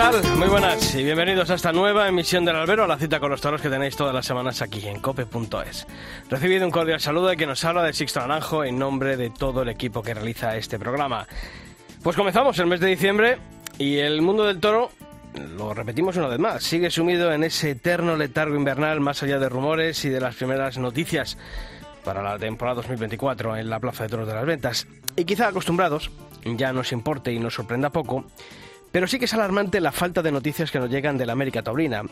Tal? Muy buenas y bienvenidos a esta nueva emisión del Albero, a la cita con los toros que tenéis todas las semanas aquí en cope.es. Recibido un cordial saludo de quien nos habla de Sixto Naranjo en nombre de todo el equipo que realiza este programa. Pues comenzamos el mes de diciembre y el mundo del toro, lo repetimos una vez más, sigue sumido en ese eterno letargo invernal más allá de rumores y de las primeras noticias para la temporada 2024 en la Plaza de Toros de las Ventas. Y quizá acostumbrados, ya nos importe y nos sorprenda poco, pero sí que es alarmante la falta de noticias que nos llegan de la América Taurina.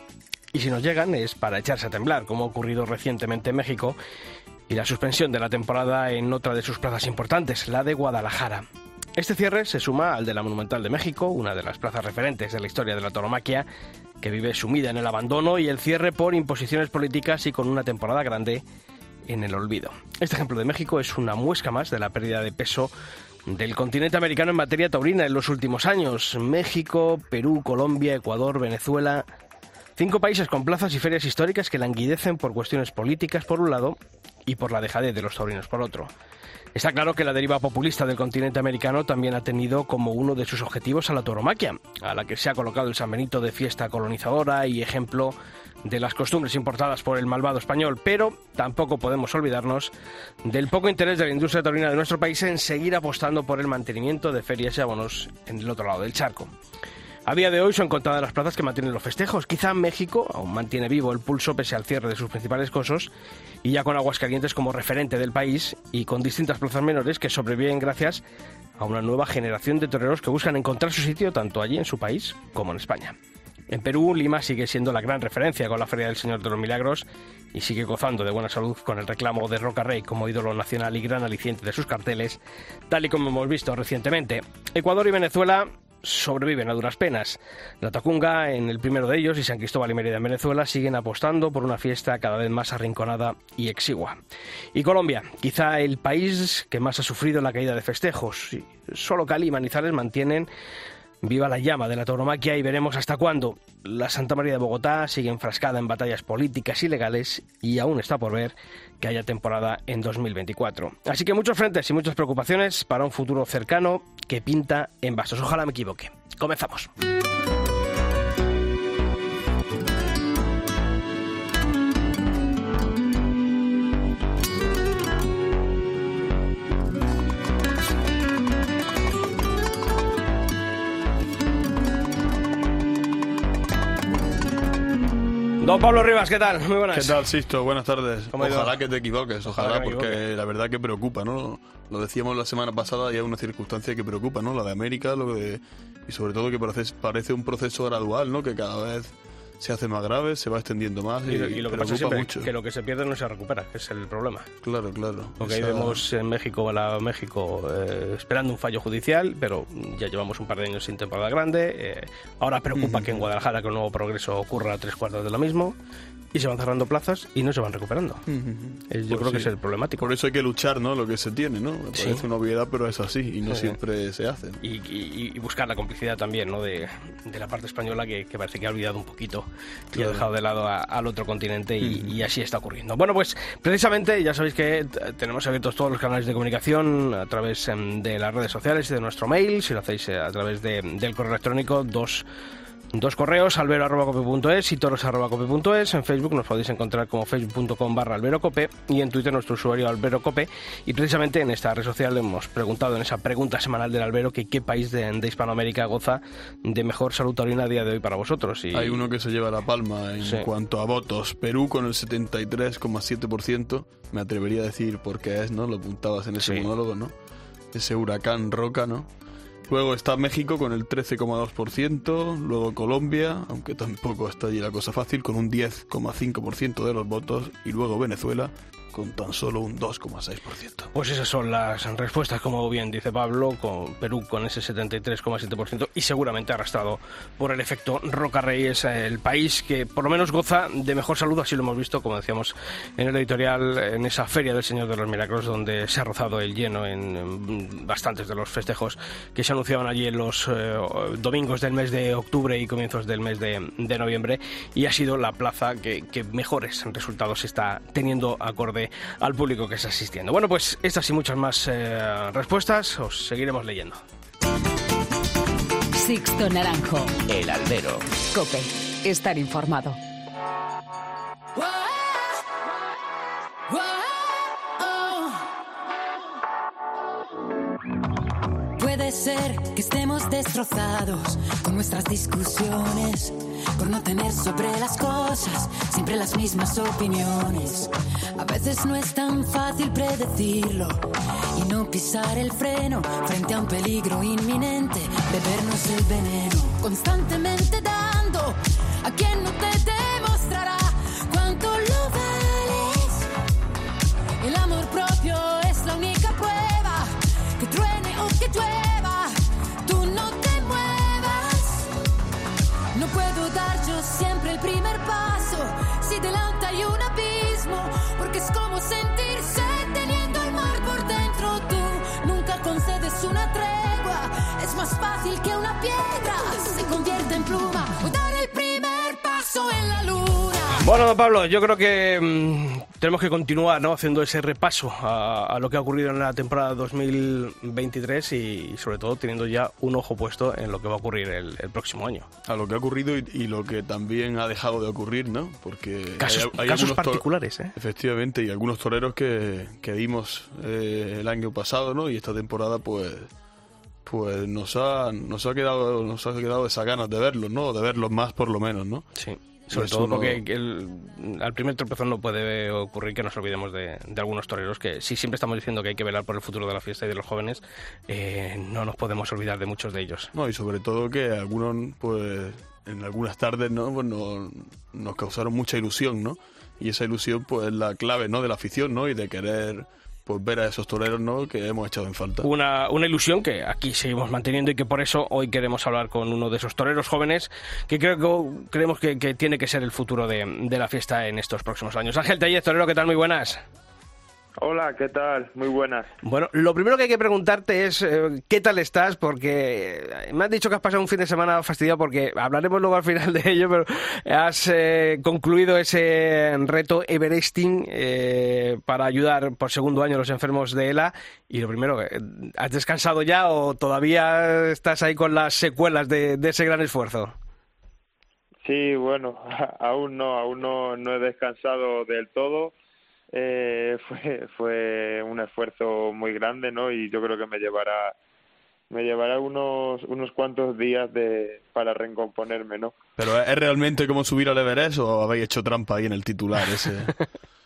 Y si nos llegan es para echarse a temblar, como ha ocurrido recientemente en México, y la suspensión de la temporada en otra de sus plazas importantes, la de Guadalajara. Este cierre se suma al de la Monumental de México, una de las plazas referentes de la historia de la tauromaquia, que vive sumida en el abandono y el cierre por imposiciones políticas y con una temporada grande en el olvido. Este ejemplo de México es una muesca más de la pérdida de peso del continente americano en materia taurina en los últimos años. México, Perú, Colombia, Ecuador, Venezuela. Cinco países con plazas y ferias históricas que languidecen por cuestiones políticas por un lado y por la dejadez de los taurinos por otro. Está claro que la deriva populista del continente americano también ha tenido como uno de sus objetivos a la tauromaquia, a la que se ha colocado el San Benito de fiesta colonizadora y ejemplo de las costumbres importadas por el malvado español, pero tampoco podemos olvidarnos del poco interés de la industria taurina de nuestro país en seguir apostando por el mantenimiento de ferias y abonos en el otro lado del charco. A día de hoy son contadas las plazas que mantienen los festejos. Quizá México aún mantiene vivo el pulso pese al cierre de sus principales cosos y ya con Aguascalientes como referente del país y con distintas plazas menores que sobreviven gracias a una nueva generación de toreros que buscan encontrar su sitio tanto allí en su país como en España. En Perú, Lima sigue siendo la gran referencia con la Feria del Señor de los Milagros y sigue gozando de buena salud con el reclamo de Roca Rey como ídolo nacional y gran aliciente de sus carteles, tal y como hemos visto recientemente. Ecuador y Venezuela sobreviven a duras penas. La Tacunga, en el primero de ellos, y San Cristóbal y Mérida en Venezuela, siguen apostando por una fiesta cada vez más arrinconada y exigua. Y Colombia, quizá el país que más ha sufrido la caída de festejos. Solo Cali y Manizales mantienen Viva la llama de la tauromaquia y veremos hasta cuándo. La Santa María de Bogotá sigue enfrascada en batallas políticas y legales y aún está por ver que haya temporada en 2024. Así que muchos frentes y muchas preocupaciones para un futuro cercano que pinta en vasos. Ojalá me equivoque. Comenzamos. Don Pablo Rivas, ¿qué tal? Muy buenas. ¿Qué tal, Sisto? Buenas tardes. Ojalá que te equivoques, ojalá, porque equivoque. la verdad que preocupa, ¿no? Lo decíamos la semana pasada y hay una circunstancia que preocupa, ¿no? La de América, lo de y sobre todo que parece, parece un proceso gradual, ¿no? Que cada vez se hace más grave, se va extendiendo más y, Y, lo- y lo que pasa siempre mucho. que lo que se pierde no se recupera, que es el problema. Claro, claro. Porque ahí Esa- vemos en México, a la México eh, esperando un fallo judicial, pero ya llevamos un par de años sin temporada grande. eh, ahora preocupa que en Guadalajara con nuevo progreso ocurra tres cuartos de lo mismo y se van cerrando plazas y no se van recuperando. Yo Pues creo que es el problemático. Por eso hay que luchar, ¿no? Lo que se tiene, ¿no? Me Sí. Parece una obviedad, pero es así y no Sí. siempre se hace. Y, y- y buscar la complicidad también ¿no? de, de la parte española que, que parece que ha olvidado un poquito y ha dejado de lado a- al otro continente y, y así está ocurriendo. Bueno, pues precisamente ya sabéis que tenemos abiertos todos los canales de comunicación a través em, de las redes sociales y de nuestro mail, si lo hacéis eh, a través de- del correo electrónico, dos Dos correos, albero.cope.es y toros.cope.es. En Facebook nos podéis encontrar como facebook.com barra alberocope y en Twitter nuestro usuario alberocope. Y precisamente en esta red social hemos preguntado en esa pregunta semanal del albero que qué país de, de Hispanoamérica goza de mejor salud taurina a día de hoy para vosotros. Y Hay uno que se lleva la palma en Sí. cuanto a votos. Perú con el 73,7%. Me atrevería a decir por qué es, ¿no? Lo apuntabas en ese Sí. monólogo, ¿no? Ese huracán roca, ¿no? Luego está México con el 13,2%. Luego Colombia, aunque tampoco está allí la cosa fácil, con un 10,5% de los votos. Y luego Venezuela con tan solo un 2,6%. Pues esas son las respuestas, como bien dice Pablo, con Perú con ese 73,7% y seguramente arrastrado por el efecto Roca Rey es el país que por lo menos goza de mejor salud, así lo hemos visto, como decíamos en el editorial, en esa feria del Señor de los Milagros, donde se ha rozado el lleno en bastantes de los festejos que se anunciaban allí en los eh, domingos del mes de octubre y comienzos del mes de, noviembre, y ha sido la plaza que, que mejores resultados está teniendo acorde al público que está asistiendo. Bueno, pues estas y muchas más eh, respuestas os seguiremos leyendo. Sixto Naranjo. El albero. Cope. Estar informado. Ser que estemos destrozados con nuestras discusiones, por no tener sobre las cosas siempre las mismas opiniones. A veces no es tan fácil predecirlo y no pisar el freno frente a un peligro inminente, bebernos el veneno, constantemente dando a quien no te concedes una tregua, es más fácil que una piedra se convierta en pluma o dar el primer paso en la luna. Bueno, Pablo, yo creo que mm, tenemos que continuar ¿no? haciendo ese repaso a, a, lo que ha ocurrido en la temporada 2023 y, sobre todo teniendo ya un ojo puesto en lo que va a ocurrir el, el próximo año. A lo que ha ocurrido y, y, lo que también ha dejado de ocurrir, ¿no? Porque casos, hay, hay casos particulares, ¿eh? Efectivamente, y algunos toreros que, que vimos eh, el año pasado, ¿no? Y esta temporada, pues pues nos ha, nos ha quedado nos ha quedado esas ganas de verlos, ¿no? De verlos más por lo menos, ¿no? Sí. Sobre todo uno... porque el, al primer tropezón no puede ocurrir que nos olvidemos de, de, algunos toreros que sí siempre estamos diciendo que hay que velar por el futuro de la fiesta y de los jóvenes, eh, no nos podemos olvidar de muchos de ellos. No, y sobre todo que algunos, pues en algunas tardes, ¿no? Pues no, nos causaron mucha ilusión, ¿no? Y esa ilusión, pues es la clave, ¿no? De la afición, ¿no? Y de querer pues ver a esos toreros ¿no? que hemos echado en falta. Una, una ilusión que aquí seguimos manteniendo y que por eso hoy queremos hablar con uno de esos toreros jóvenes que creo que creemos que, que tiene que ser el futuro de, de, la fiesta en estos próximos años. Ángel Tellez, torero, ¿qué tal? Muy buenas. Hola, ¿qué tal? Muy buenas. Bueno, lo primero que hay que preguntarte es eh, ¿qué tal estás? Porque me has dicho que has pasado un fin de semana fastidiado porque hablaremos luego al final de ello, pero has eh, concluido ese reto Everesting eh, para ayudar por segundo año a los enfermos de ELA. Y lo primero, ¿has descansado ya o todavía estás ahí con las secuelas de, de ese gran esfuerzo? Sí, bueno, aún no, aún no, no he descansado del todo eh, fue fue un esfuerzo muy grande no y yo creo que me llevará me llevará unos unos cuantos días de para recomponerme no pero es realmente como subir al Everest o habéis hecho trampa ahí en el titular ese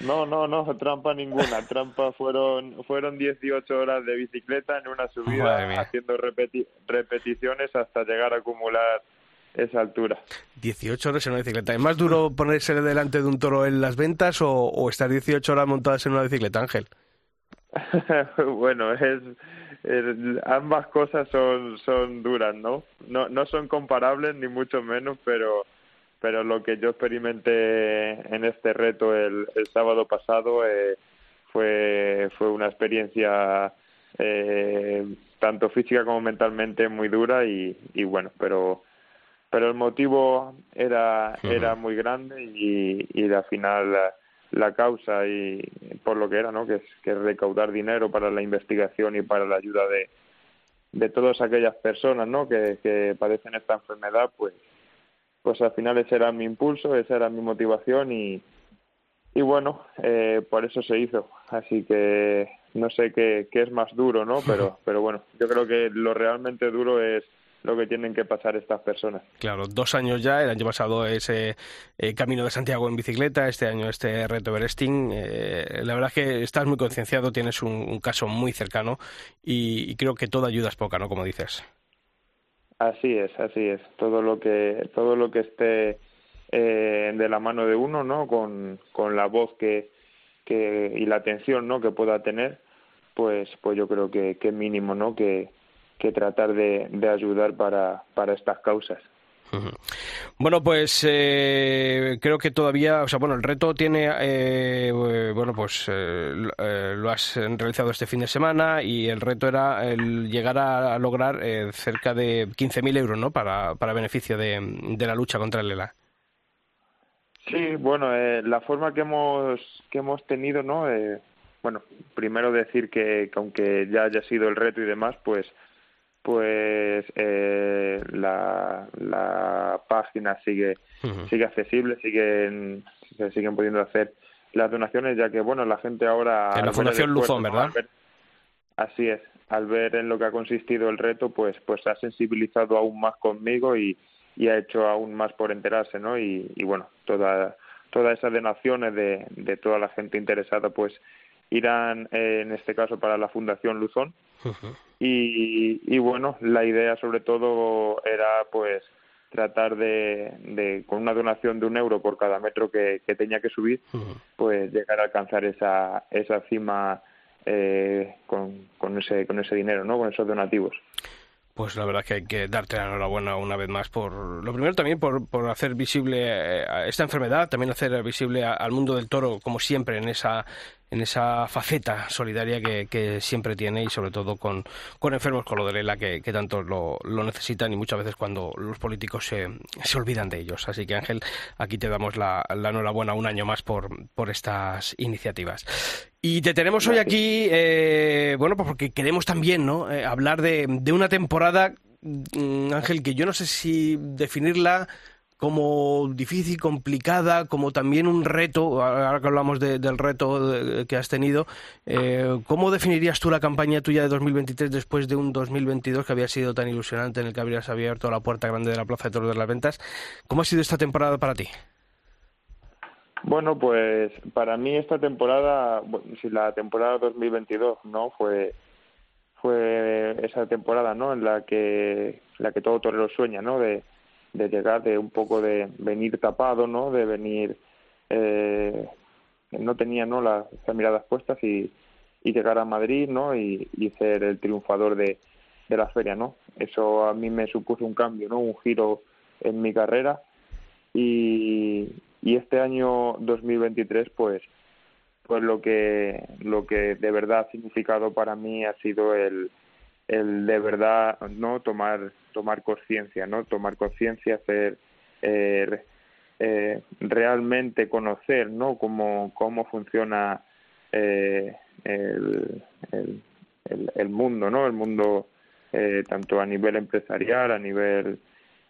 no no no trampa ninguna. Trampa fueron fueron 18 horas de bicicleta en una subida haciendo repeti repeticiones hasta llegar a acumular esa altura. 18 horas en una bicicleta. ¿Es más duro ponerse delante de un toro en las ventas o, o estar 18 horas montadas en una bicicleta, Ángel? bueno, es, es, ambas cosas son, son duras, ¿no? ¿no? No son comparables ni mucho menos, pero pero lo que yo experimenté en este reto el, el sábado pasado eh, fue fue una experiencia eh, tanto física como mentalmente muy dura y, y bueno, pero pero el motivo era uh -huh. era muy grande y, y al final la, la, causa y por lo que era no que es que es recaudar dinero para la investigación y para la ayuda de de todas aquellas personas no que, que padecen esta enfermedad pues pues al final ese era mi impulso esa era mi motivación y y bueno eh, por eso se hizo. Así que no sé qué, qué es más duro no pero pero bueno yo creo que lo realmente duro es lo que tienen que pasar estas personas. Claro, dos años ya, el año pasado ese eh, Camino de Santiago en bicicleta, este año este reto Everesting. Eh, la verdad es que estás muy concienciado, tienes un, un caso muy cercano y, y, creo que toda ayuda es poca, ¿no? Como dices. Así es, así es. Todo lo que, todo lo que esté eh, de la mano de uno, ¿no? Con, con la voz que, que y la atención no que pueda tener pues pues yo creo que, que mínimo no que, que tratar de, de ayudar para, para estas causas bueno, pues eh, creo que todavía, o sea, bueno, el reto tiene, eh, bueno, pues eh, lo has realizado este fin de semana y el reto era el llegar a lograr cerca de 15.000 euros, ¿no? Para, para beneficio de, de la lucha contra el ELA. Sí, bueno, la forma que hemos que hemos tenido, ¿no? bueno, primero decir que, que aunque ya haya sido el reto y demás, pues pues eh, la, la página sigue sigue accesible, siguen se siguen pudiendo hacer las donaciones, ya que bueno la gente ahora en la Fundación Luzón, ¿verdad? así es, al ver en lo que ha consistido el reto, pues pues ha sensibilizado aún más conmigo y, y ha hecho aún más por enterarse, ¿no? Y, y bueno, toda todas esas donaciones de, de toda la gente interesada, pues irán eh, en este caso para la Fundación Luzón y, y, bueno la idea sobre todo era pues tratar de, de, con una donación de un euro por cada metro que, que tenía que subir pues llegar a alcanzar esa esa cima eh, con, con ese con ese dinero no con esos donativos. Pues la verdad que hay que darte la enhorabuena una vez más por lo primero también por, por hacer visible eh, esta enfermedad, también hacer visible al mundo del toro como siempre en esa en esa faceta solidaria que, que, siempre tiene y sobre todo con, con enfermos con lo de Lela que, que tanto lo, lo, necesitan y muchas veces cuando los políticos se, se, olvidan de ellos. Así que Ángel, aquí te damos la, la enhorabuena un año más por, por estas iniciativas. Y te tenemos hoy aquí, eh, bueno, pues porque queremos también ¿no? Eh, hablar de, de una temporada, mm, Ángel, que yo no sé si definirla como difícil, complicada, como también un reto, ahora que hablamos del reto que has tenido, eh, ¿cómo definirías tú la campaña tuya de 2023 después de un 2022 que había sido tan ilusionante en el que habrías abierto la puerta grande de la Plaza de Toros de las Ventas? ¿Cómo ha sido esta temporada para ti? Bueno, pues para mí esta temporada, si la temporada 2022 no fue fue esa temporada, ¿no? En la que la que todo torero sueña, ¿no? De de llegar, de un poco de venir tapado, ¿no? De venir, eh, no tenía, ¿no? Las, miradas puestas y, y llegar a Madrid, ¿no? Y, y ser el triunfador de, de la feria, ¿no? Eso a mí me supuso un cambio, ¿no? Un giro en mi carrera y, y este año 2023, pues, pues lo que lo que de verdad ha significado para mí ha sido el el de verdad no tomar tomar conciencia no tomar conciencia hacer eh, eh, realmente conocer no cómo cómo funciona eh, el, el, el, mundo no el mundo eh, tanto a nivel empresarial a nivel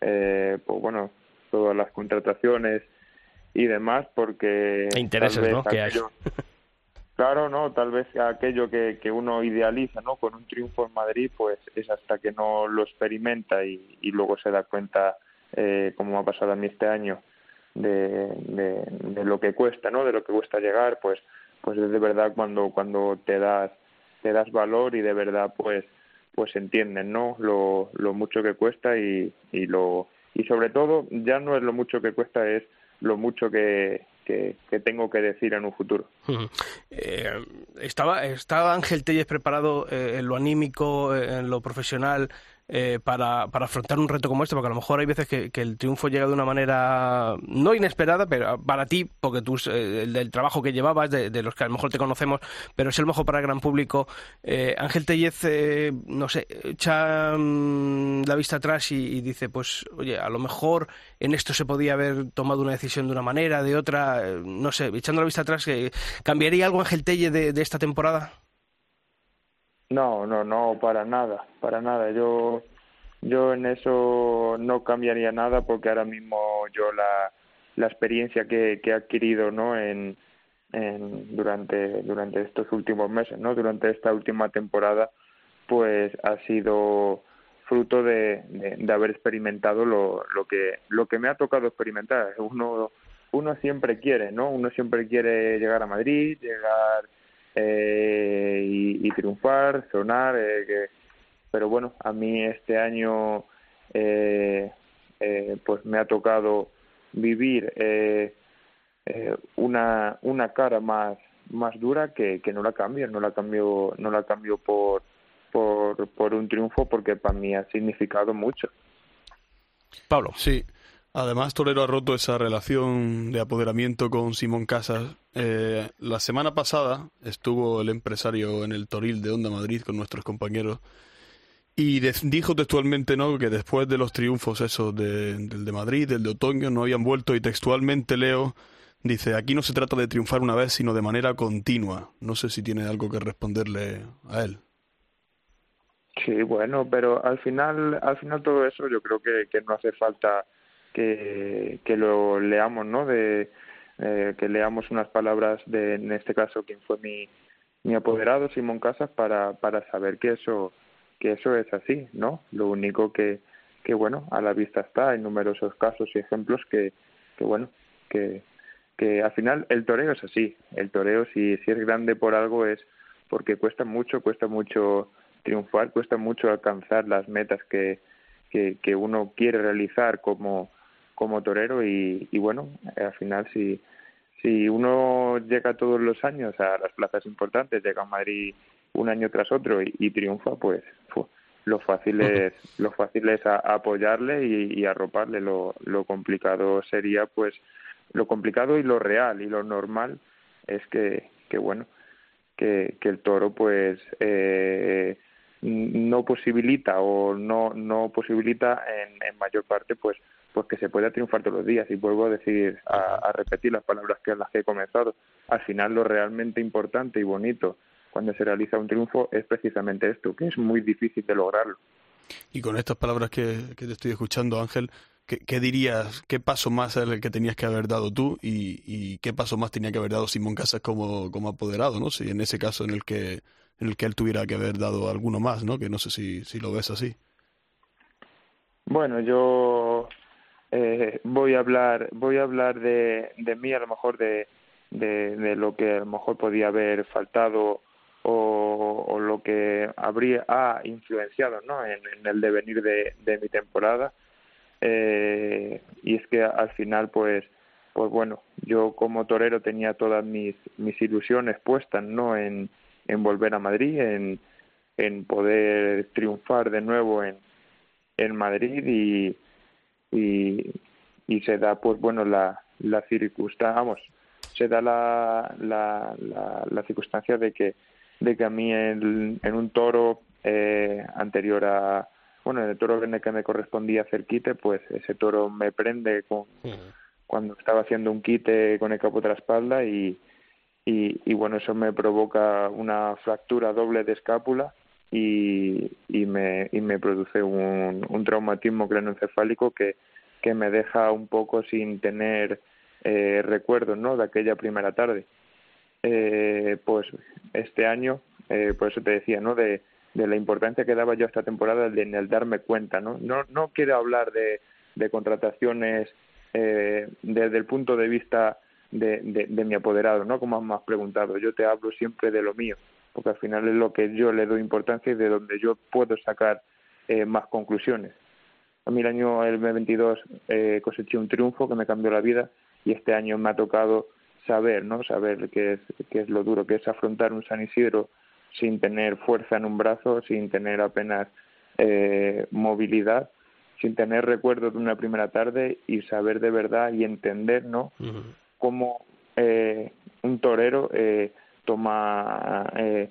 eh, pues bueno todas las contrataciones y demás porque intereses no que hay Claro, no, tal vez aquello que, que uno idealiza, ¿no? Con un triunfo en Madrid, pues es hasta que no lo experimenta y, y luego se da cuenta, eh, como ha pasado a mí este año, de, de, lo que cuesta, ¿no? De lo que cuesta llegar, pues, pues es de verdad cuando, cuando te das, te das valor y de verdad, pues, pues entienden, ¿no? Lo, lo mucho que cuesta y, y lo, y sobre todo ya no es lo mucho que cuesta, es lo mucho que, que, tengo que decir en un futuro. Eh, ¿estaba, ¿Estaba Ángel Telles preparado eh, en lo anímico, en lo profesional, eh, para, para, afrontar un reto como este, porque a lo mejor hay veces que, el triunfo llega de una manera no inesperada, pero para ti, porque tú, eh, el trabajo que llevabas, de, los que a lo mejor te conocemos, pero es el mejor para el gran público. Eh, Ángel Tellez, eh, no sé, echa mmm, la vista atrás y, dice, pues, oye, a lo mejor en esto se podía haber tomado una decisión de una manera, de otra, eh, no sé, echando la vista atrás, ¿cambiaría algo Ángel Tellez de esta temporada? No, no, no, para nada, para nada. Yo, yo en eso no cambiaría nada porque ahora mismo yo la, la experiencia que, que he adquirido, ¿no? En, en, durante, durante estos últimos meses, ¿no? Durante esta última temporada, pues ha sido fruto de, de, de haber experimentado lo, lo que, lo que me ha tocado experimentar. Uno, uno siempre quiere, ¿no? Uno siempre quiere llegar a Madrid, llegar eh, y, y, triunfar, sonar, eh, que, pero bueno, a mí este año eh, eh pues me ha tocado vivir eh, eh, una, una cara más, más dura que, que no la cambio, no la cambio, no la cambio por, por, por un triunfo porque para mí ha significado mucho. Pablo. Sí. Además, Torero ha roto esa relación de apoderamiento con Simón Casas. Eh, la semana pasada estuvo el empresario en el Toril de Onda Madrid con nuestros compañeros y dijo textualmente no que después de los triunfos esos del de Madrid, del de otoño, no habían vuelto y textualmente Leo dice aquí no se trata de triunfar una vez sino de manera continua. No sé si tiene algo que responderle a él. Sí, bueno, pero al final, al final todo eso yo creo que, que no hace falta que, que lo leamos, ¿no? De eh, que leamos unas palabras de, en este caso, quien fue mi, mi apoderado, Simón Casas, para, para saber que eso, que eso es así, ¿no? Lo único que, que bueno, a la vista está, en numerosos casos y ejemplos que, que bueno, que, que al final el toreo es así. El toreo, si, si es grande por algo, es porque cuesta mucho, cuesta mucho triunfar, cuesta mucho alcanzar las metas que, que, que uno quiere realizar como, como torero y, y bueno, al final si, si uno llega todos los años a las plazas importantes, llega a Madrid un año tras otro y, triunfa, pues lo fácil es lo fácil es apoyarle y, y, arroparle. Lo, lo complicado sería pues lo complicado y lo real y lo normal es que, que bueno que, que el toro pues eh, no posibilita o no no posibilita en, en mayor parte pues pues que se pueda triunfar todos los días. Y vuelvo a decir a, repetir las palabras que las que he comenzado al final lo realmente importante y bonito cuando se realiza un triunfo es precisamente esto que es muy difícil de lograrlo. Y con estas palabras que, que te estoy escuchando Ángel ¿qué, ¿qué, dirías qué paso más es el que tenías que haber dado tú y, y qué paso más tenía que haber dado Simón Casas como, como apoderado no si en ese caso en el que en el que él tuviera que haber dado alguno más no que no sé si si lo ves así. Bueno yo eh, voy a hablar voy a hablar de, de mí a lo mejor de, de, lo que a lo mejor podía haber faltado o, lo que habría ha influenciado ¿no? en, en el devenir de, de mi temporada eh, y es que al final pues pues bueno yo como torero tenía todas mis mis ilusiones puestas no en, en volver a Madrid en en poder triunfar de nuevo en en Madrid y y, y se da pues bueno la, la circunstancia vamos se da la, la, la, la, circunstancia de que de que a mí en, en un toro eh, anterior a bueno en el toro en el que me correspondía hacer quite pues ese toro me prende con cuando estaba haciendo un quite con el capo de la espalda y, y, y bueno eso me provoca una fractura doble de escápula y, y, me, y me produce un, traumatismo craneoencefálico que, me deja un poco sin tener eh, recuerdos ¿no? de aquella primera tarde. Eh, pues este año, eh, por eso te decía, ¿no? de, la importancia que daba yo esta temporada en el darme cuenta. No, no, no quiero hablar de, de contrataciones eh, desde el punto de vista de, de, de mi apoderado, ¿no? como me has preguntado. Yo te hablo siempre de lo mío porque al final es lo que yo le doy importancia y de donde yo puedo sacar eh, más conclusiones. A mí el año el 22 eh, coseché un triunfo que me cambió la vida y este año me ha tocado saber, ¿no? Saber qué es, qué es lo duro, que es afrontar un San Isidro sin tener fuerza en un brazo, sin tener apenas eh, movilidad, sin tener recuerdos de una primera tarde y saber de verdad y entender, ¿no? Uh -huh. Cómo eh, un torero eh, toma eh,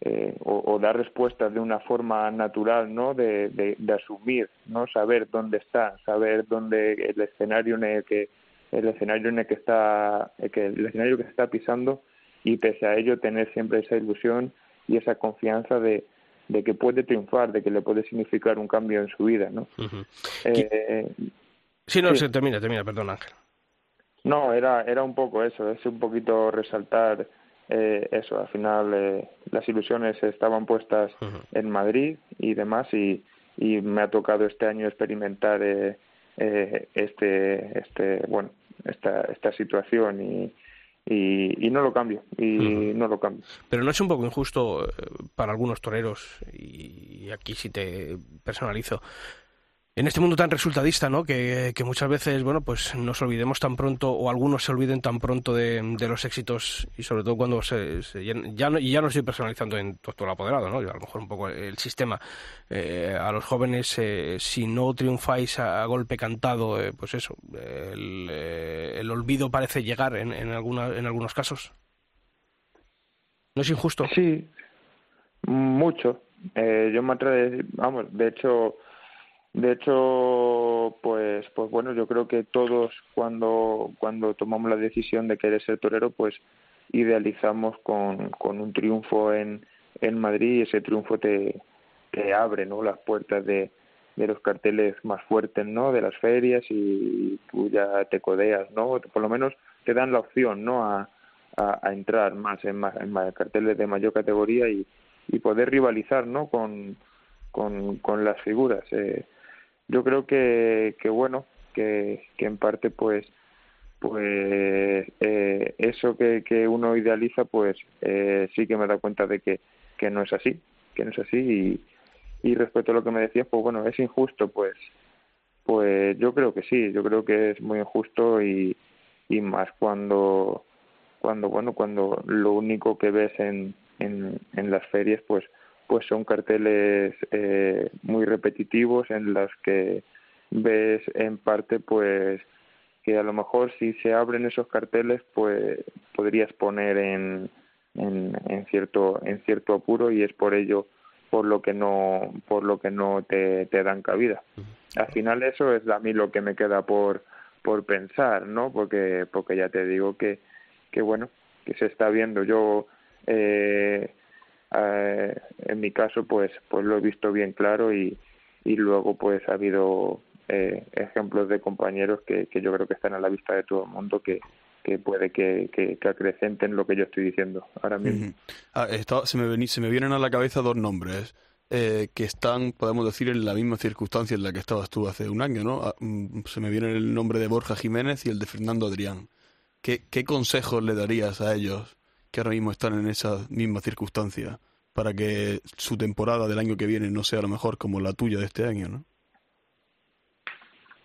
eh, o, o, da respuestas de una forma natural, ¿no? De, de, de, asumir, no saber dónde está, saber dónde el escenario en el que el escenario en el que está, el, que, el escenario que se está pisando y pese a ello tener siempre esa ilusión y esa confianza de, de que puede triunfar, de que le puede significar un cambio en su vida, ¿no? Uh -huh. eh, sí, no, sí. se termina, termina, perdón, Ángel. No, era, era un poco eso, es un poquito resaltar eh, eso, al final eh, las ilusiones estaban puestas uh -huh. en Madrid y demás y, y me ha tocado este año experimentar eh, eh, este, este, bueno, esta, esta situación y, y, y, no lo cambio y uh -huh. no lo cambio. Pero no es un poco injusto eh, para algunos toreros y aquí sí te personalizo en este mundo tan resultadista, ¿no? Que, muchas veces, bueno, pues nos olvidemos tan pronto o algunos se olviden tan pronto de, los éxitos y sobre todo cuando se, ya no, ya no estoy personalizando en doctor apoderado, ¿no? a lo mejor un poco el sistema eh, a los jóvenes eh, si no triunfáis a, golpe cantado, eh, pues eso, el, el, olvido parece llegar en en, alguna, en algunos casos. ¿No es injusto? Sí, mucho. yo me atrevo, vamos, de hecho de hecho, pues, pues bueno, yo creo que todos cuando, cuando tomamos la decisión de querer ser torero, pues idealizamos con, con un triunfo en, en Madrid y ese triunfo te, te abre ¿no? las puertas de, de los carteles más fuertes ¿no? de las ferias y tú ya te codeas, ¿no? por lo menos te dan la opción ¿no? a, a, entrar más en, más en carteles de mayor categoría y, y poder rivalizar ¿no? con, con, con las figuras. Eh, yo creo que, que bueno, que, que en parte pues pues eh, eso que, que uno idealiza pues eh, sí que me da cuenta de que, que no es así, que no es así. Y, y respecto a lo que me decías pues bueno, es injusto pues pues yo creo que sí, yo creo que es muy injusto y, y más cuando cuando bueno cuando lo único que ves en, en, en las ferias pues pues son carteles eh, muy repetitivos en los que ves en parte pues que a lo mejor si se abren esos carteles pues podrías poner en, en, en cierto en cierto apuro y es por ello por lo que no por lo que no te, te dan cabida. Al final eso es a mí lo que me queda por por pensar no porque porque ya te digo que que bueno que se está viendo. Yo eh, eh, en mi caso pues pues lo he visto bien claro y, y luego pues ha habido eh, ejemplos de compañeros que, que yo creo que están a la vista de todo el mundo que, que puede que, que, acrecenten lo que yo estoy diciendo ahora mismo. Ah, se, me se me vienen a la cabeza dos nombres eh, que están, podemos decir, en la misma circunstancia en la que estabas tú hace un año, ¿no? Ah, mm, se me viene el nombre de Borja Jiménez y el de Fernando Adrián. ¿Qué, qué consejos le darías a ellos que ahora mismo están en esa misma circunstancia para que su temporada del año que viene no sea a lo mejor como la tuya de este año, ¿no?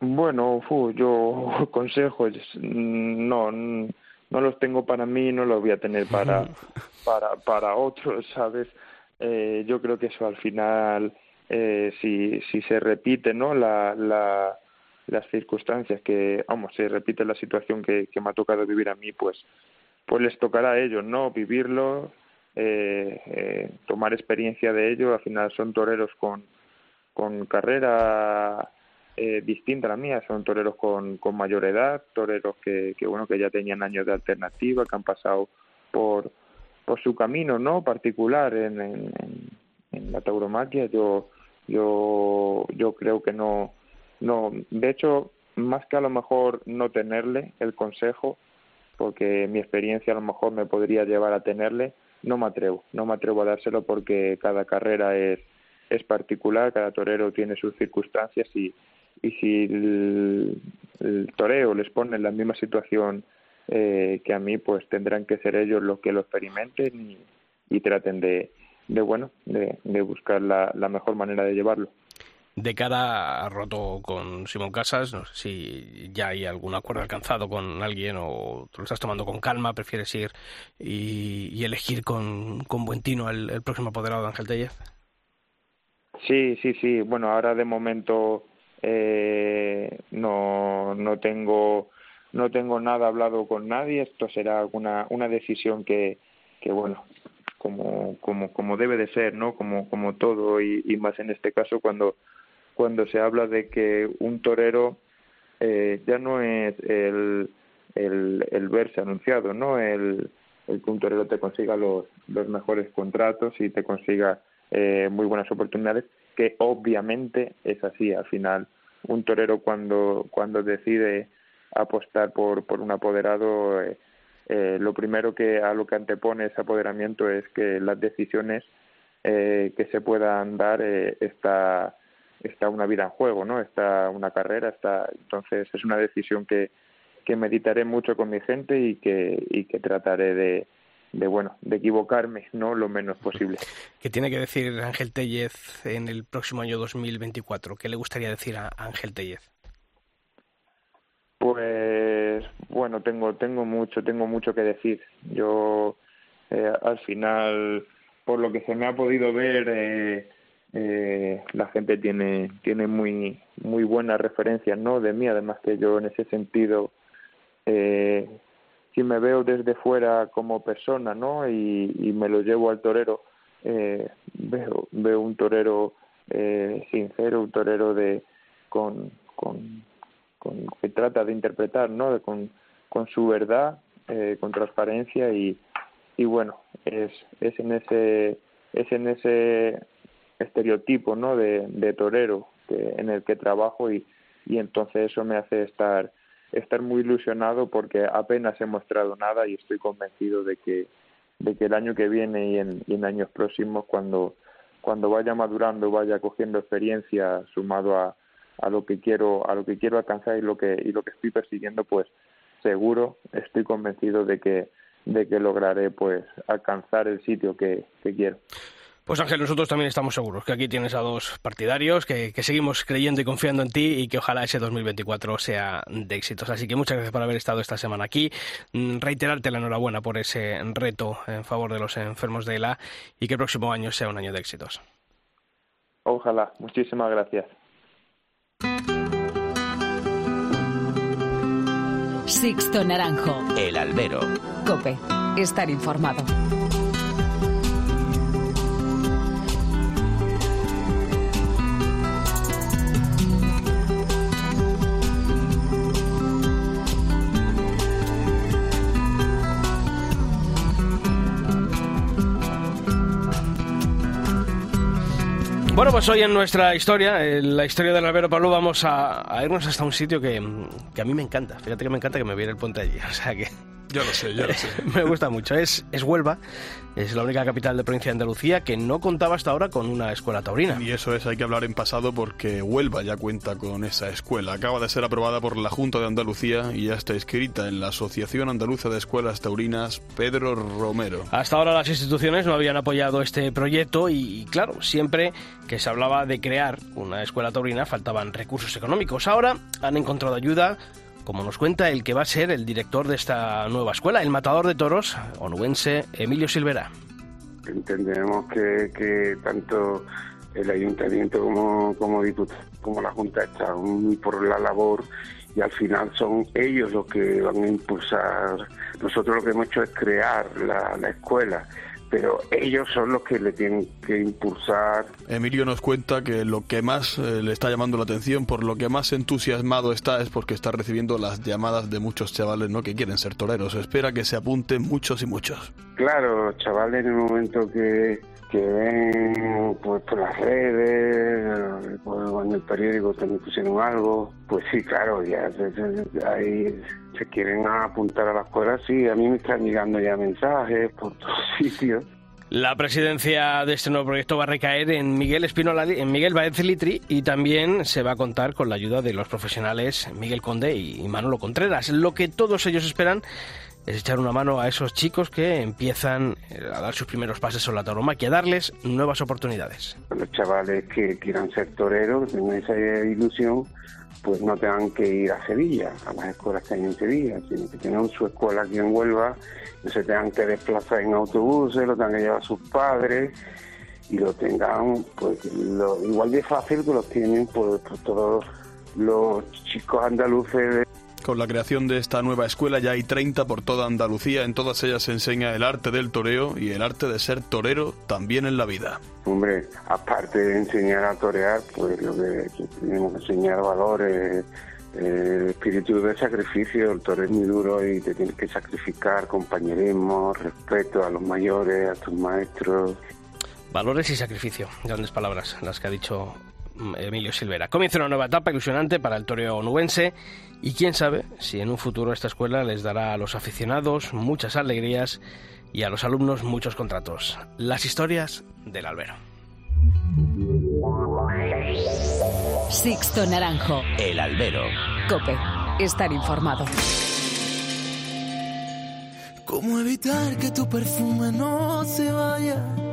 Bueno, yo consejos no no los tengo para mí, no los voy a tener para para para otros, ¿sabes? Eh, yo creo que eso al final eh, si si se repite, ¿no? La, la las circunstancias que, vamos, se repite la situación que, que me ha tocado vivir a mí, pues pues les tocará a ellos, ¿no? Vivirlo, eh, eh, tomar experiencia de ello. Al final son toreros con, con carrera eh, distinta a la mía, son toreros con, con mayor edad, toreros que, que, bueno, que ya tenían años de alternativa, que han pasado por, por su camino, ¿no? Particular en, en, en la tauromaquia. Yo, yo, yo creo que no, no, de hecho, más que a lo mejor no tenerle el consejo, porque mi experiencia a lo mejor me podría llevar a tenerle, no me atrevo, no me atrevo a dárselo porque cada carrera es, es particular, cada torero tiene sus circunstancias y, y si el, toreo les pone en la misma situación eh, que a mí, pues tendrán que ser ellos los que lo experimenten y, traten de, de bueno, de, de buscar la mejor manera de llevarlo de cara a roto con Simón Casas, no sé si ya hay algún acuerdo alcanzado con alguien o tú lo estás tomando con calma, prefieres ir y, elegir con, con, buen tino el, próximo apoderado de Ángel Tellez. Sí, sí, sí. Bueno, ahora de momento eh, no, no tengo no tengo nada hablado con nadie. Esto será una, una decisión que, que bueno, como, como, como debe de ser, ¿no? Como, como todo y más en este caso cuando cuando se habla de que un torero eh, ya no es el, el, el, verse anunciado, ¿no? El, el que un torero te consiga los, los mejores contratos y te consiga eh, muy buenas oportunidades, que obviamente es así. Al final, un torero cuando, cuando decide apostar por, por un apoderado, eh, eh lo primero que a lo que antepone ese apoderamiento es que las decisiones eh, que se puedan dar eh, está está una vida en juego, ¿no? Está una carrera, está entonces es una decisión que, que meditaré mucho con mi gente y que y que trataré de, de bueno, de equivocarme, ¿no? Lo menos posible. ¿Qué tiene que decir Ángel Tellez en el próximo año 2024? ¿Qué le gustaría decir a Ángel Tellez? Pues bueno, tengo tengo mucho tengo mucho que decir. Yo eh, al final, por lo que se me ha podido ver, eh, eh, la gente tiene tiene muy muy buenas referencias, ¿no? De mí, además que yo en ese sentido eh, si me veo desde fuera como persona, ¿no? Y, y me lo llevo al torero, eh, veo, veo un torero eh, sincero, un torero de con, con, que trata de interpretar, ¿no? De, con, con su verdad, eh, con transparencia y, y bueno, es, es en ese es en ese estereotipo, ¿no? De, de torero que, en el que trabajo y, y entonces eso me hace estar estar muy ilusionado porque apenas he mostrado nada y estoy convencido de que de que el año que viene y en, en años próximos cuando cuando vaya madurando vaya cogiendo experiencia sumado a, a lo que quiero a lo que quiero alcanzar y lo que y lo que estoy persiguiendo pues seguro estoy convencido de que de que lograré pues alcanzar el sitio que, que quiero pues Ángel, nosotros también estamos seguros que aquí tienes a dos partidarios, que, que, seguimos creyendo y confiando en ti y que ojalá ese 2024 sea de éxitos. Así que muchas gracias por haber estado esta semana aquí. Mm, reiterarte la enhorabuena por ese reto en favor de los enfermos de ELA y que el próximo año sea un año de éxitos. Ojalá. Muchísimas gracias. Sixto Naranjo. El albero. Cope. Estar informado. Bueno, pues hoy en nuestra historia, en la historia del albero Pablo, vamos a, irnos hasta un sitio que, que a mí me encanta. Fíjate que me encanta que me viera el puente allí. O sea que yo lo sé, yo lo sé. Me gusta mucho. Es, es Huelva, es la única capital de provincia de Andalucía que no contaba hasta ahora con una escuela taurina. Y eso es, hay que hablar en pasado porque Huelva ya cuenta con esa escuela. Acaba de ser aprobada por la Junta de Andalucía y ya está escrita en la Asociación Andaluza de Escuelas Taurinas Pedro Romero. Hasta ahora las instituciones no habían apoyado este proyecto y, claro, siempre que se hablaba de crear una escuela taurina faltaban recursos económicos. Ahora han encontrado ayuda como nos cuenta el que va a ser el director de esta nueva escuela, el matador de toros onubense Emilio Silvera. Entendemos que, que tanto el ayuntamiento como, como, como la Junta están muy por la labor y al final son ellos los que van a impulsar. Nosotros lo que hemos hecho es crear la, la escuela pero ellos son los que le tienen que impulsar. Emilio nos cuenta que lo que más eh, le está llamando la atención, por lo que más entusiasmado está, es porque está recibiendo las llamadas de muchos chavales ¿no? que quieren ser toreros. Espera que se apunten muchos y muchos. Claro, chavales en el momento que, que ven pues, por las redes, pues, en el periódico también pusieron algo, pues sí, claro, ya ahí se quieren apuntar a la escuela, sí, a mí me están llegando ya mensajes por todos sitios. La presidencia de este nuevo proyecto va a recaer en Miguel Espinola, en Miguel Baez Litri y también se va a contar con la ayuda de los profesionales Miguel Conde y Manolo Contreras. Lo que todos ellos esperan es echar una mano a esos chicos que empiezan a dar sus primeros pasos en la tauromaquia, darles nuevas oportunidades. Los chavales que quieran ser toreros, que tengan esa ilusión, pues no tengan que ir a Sevilla, a las escuelas que hay en Sevilla, sino que tengan su escuela aquí en Huelva, no se tengan que desplazar en autobuses, lo tengan que llevar a sus padres y lo tengan pues lo, igual de fácil que lo tienen pues, pues todos los chicos andaluces de con la creación de esta nueva escuela ya hay 30 por toda Andalucía. En todas ellas se enseña el arte del toreo y el arte de ser torero también en la vida. Hombre, aparte de enseñar a torear, pues lo que tenemos que enseñar valores, el espíritu de sacrificio. El toreo es muy duro y te tienes que sacrificar, compañerismo, respeto a los mayores, a tus maestros. Valores y sacrificio, grandes palabras las que ha dicho Emilio Silvera. Comienza una nueva etapa ilusionante para el toreo onubense y quién sabe si en un futuro esta escuela les dará a los aficionados muchas alegrías y a los alumnos muchos contratos. Las historias del albero. Sixto Naranjo. El albero. Cope. Estar informado. ¿Cómo evitar que tu perfume no se vaya?